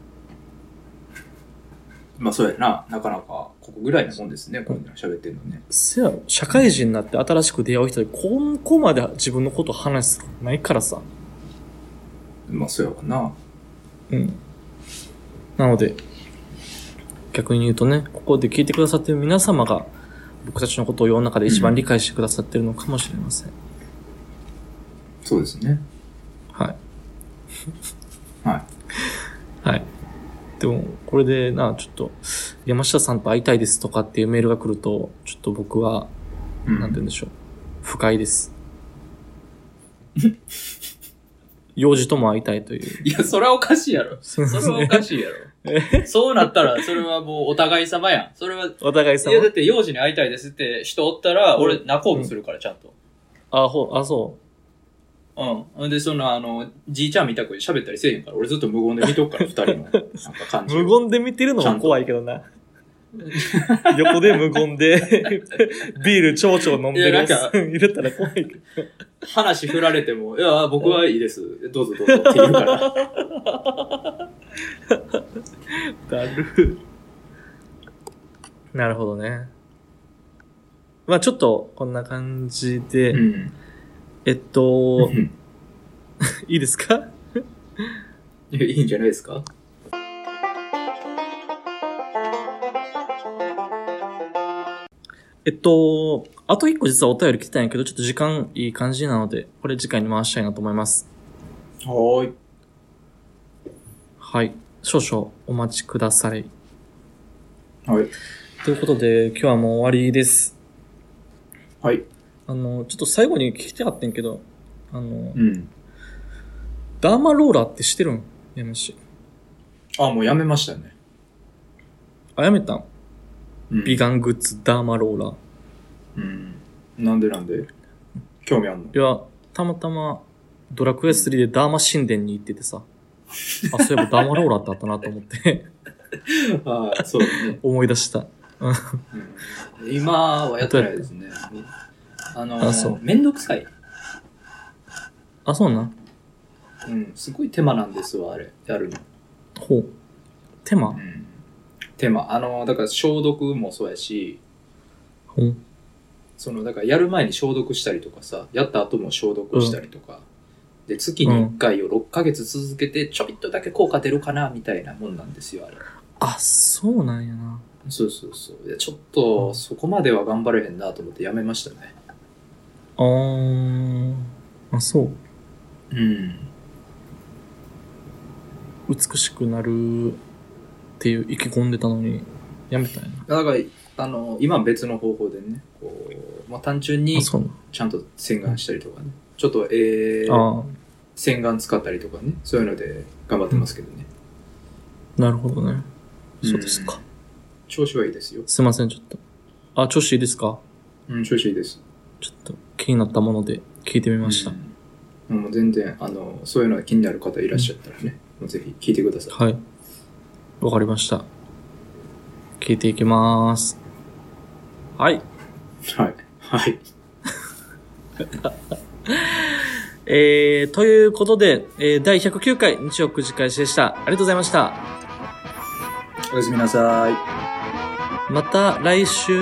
Speaker 2: まあそうやな。なかなか、ここぐらいのもんですね。こういうの喋ってんのね。
Speaker 1: せやろ、社会人になって新しく出会う人で、ここまで自分のこと話すことないからさ。
Speaker 2: まあそうやわな。
Speaker 1: うん。なので、逆に言うとね、ここで聞いてくださってる皆様が、僕たちのことを世の中で一番理解してくださってるのかもしれません。
Speaker 2: そうですね。
Speaker 1: はい。
Speaker 2: はい。
Speaker 1: はい。でも、これでな、ちょっと、山下さんと会いたいですとかっていうメールが来ると、ちょっと僕は、
Speaker 2: うん
Speaker 1: なんて言うんでしょう。不快です。幼児とも会いたいという。
Speaker 2: いや、それはおかしいやろ。それはおかしいやろ。そうなったら、それはもうお互い様やん。それは、
Speaker 1: お互い様？
Speaker 2: いや、だって幼児に会いたいですって人おったら、俺泣こうとするから、ちゃんと。
Speaker 1: あ、ほう、あ、そ
Speaker 2: うん。で、そんな、あの、じいちゃんみたく喋ったりせえへんから、俺ずっと無言で見とくから、二人の、なんか感
Speaker 1: う。
Speaker 2: じ。
Speaker 1: 無言で見てるのも怖いけどな。横で無言で、ビールちょうちょう飲んでる
Speaker 2: いやなんか
Speaker 1: 入れたら怖いけど。
Speaker 2: 話振られても、いや、僕はいいです。どうぞどうぞって言うから。
Speaker 1: だる。なるほどね。まあちょっと、こんな感じで、
Speaker 2: うん。
Speaker 1: えっと、
Speaker 2: うん
Speaker 1: いいですか？
Speaker 2: いいんじゃないですか？
Speaker 1: えっと、あと一個実はお便り来てたんやけど、ちょっと時間いい感じなので、これ次回に回したいなと思います。
Speaker 2: はーい。
Speaker 1: はい。少々お待ちください。
Speaker 2: はい。
Speaker 1: ということで、今日はもう終わりです。
Speaker 2: はい。
Speaker 1: あの、ちょっと最後に聞きたかったんやけど、あの、
Speaker 2: うん。
Speaker 1: ダーマローラーって知ってるん？やめし。
Speaker 2: あ、もうやめましたね。
Speaker 1: あ、やめたん？
Speaker 2: うん
Speaker 1: ビガングッズダーマローラー。
Speaker 2: うん。なんでなんで？興味あんの？
Speaker 1: いや、たまたま、ドラクエ3でダーマ神殿に行っててさ、あ、そういえばダーマローラーってあったなと思って、
Speaker 2: ああ、そうだね。
Speaker 1: 思い出した。
Speaker 2: うん今はやってないですね。あの
Speaker 1: あそう
Speaker 2: めんどくさい。
Speaker 1: あ、そうなん？
Speaker 2: うん。すごい手間なんですわ、あれ。やるの。
Speaker 1: ほう。手間？
Speaker 2: うん。手間。あの、だから消毒もそうやし。その、だからやる前に消毒したりとかさ、やった後も消毒したりとか。で、月に1回を6ヶ月続けて、ちょびっとだけ効果出るかな、みたいなもんなんですよ、あれ。
Speaker 1: あ、そうなんやな。
Speaker 2: そうそうそう。いやちょっと、そこまでは頑張れへんなと思ってやめましたね。
Speaker 1: あー、あ、そう。
Speaker 2: うん。
Speaker 1: 美しくなるっていう意気込んでたのに、やめたんや
Speaker 2: だから、あの、今は別の方法でね、こう、まあ、単純
Speaker 1: な。
Speaker 2: にちゃんと洗顔したりとかね。ちょっと、え
Speaker 1: なん。
Speaker 2: ー、
Speaker 1: あ
Speaker 2: 洗顔使ったりとかね。そういうので頑張ってますけどね。
Speaker 1: ー、なるほどね。そうですか。
Speaker 2: 調子はいいですよ。
Speaker 1: すいません、ちょっと。あ、調子いいですか？
Speaker 2: うん、調子いいです。
Speaker 1: ちょっと気になったもので聞いてみました。
Speaker 2: うん、もう全然、あの、そういうのが気になる方いらっしゃったらね、もうぜひ聞いてください。
Speaker 1: はい。わかりました。聞いていきます。はい。
Speaker 2: はい。はい。
Speaker 1: えー、ということで、えー、第109回日曜9時開始でした。ありがとうございました。
Speaker 2: おやすみなさい。
Speaker 1: また来週。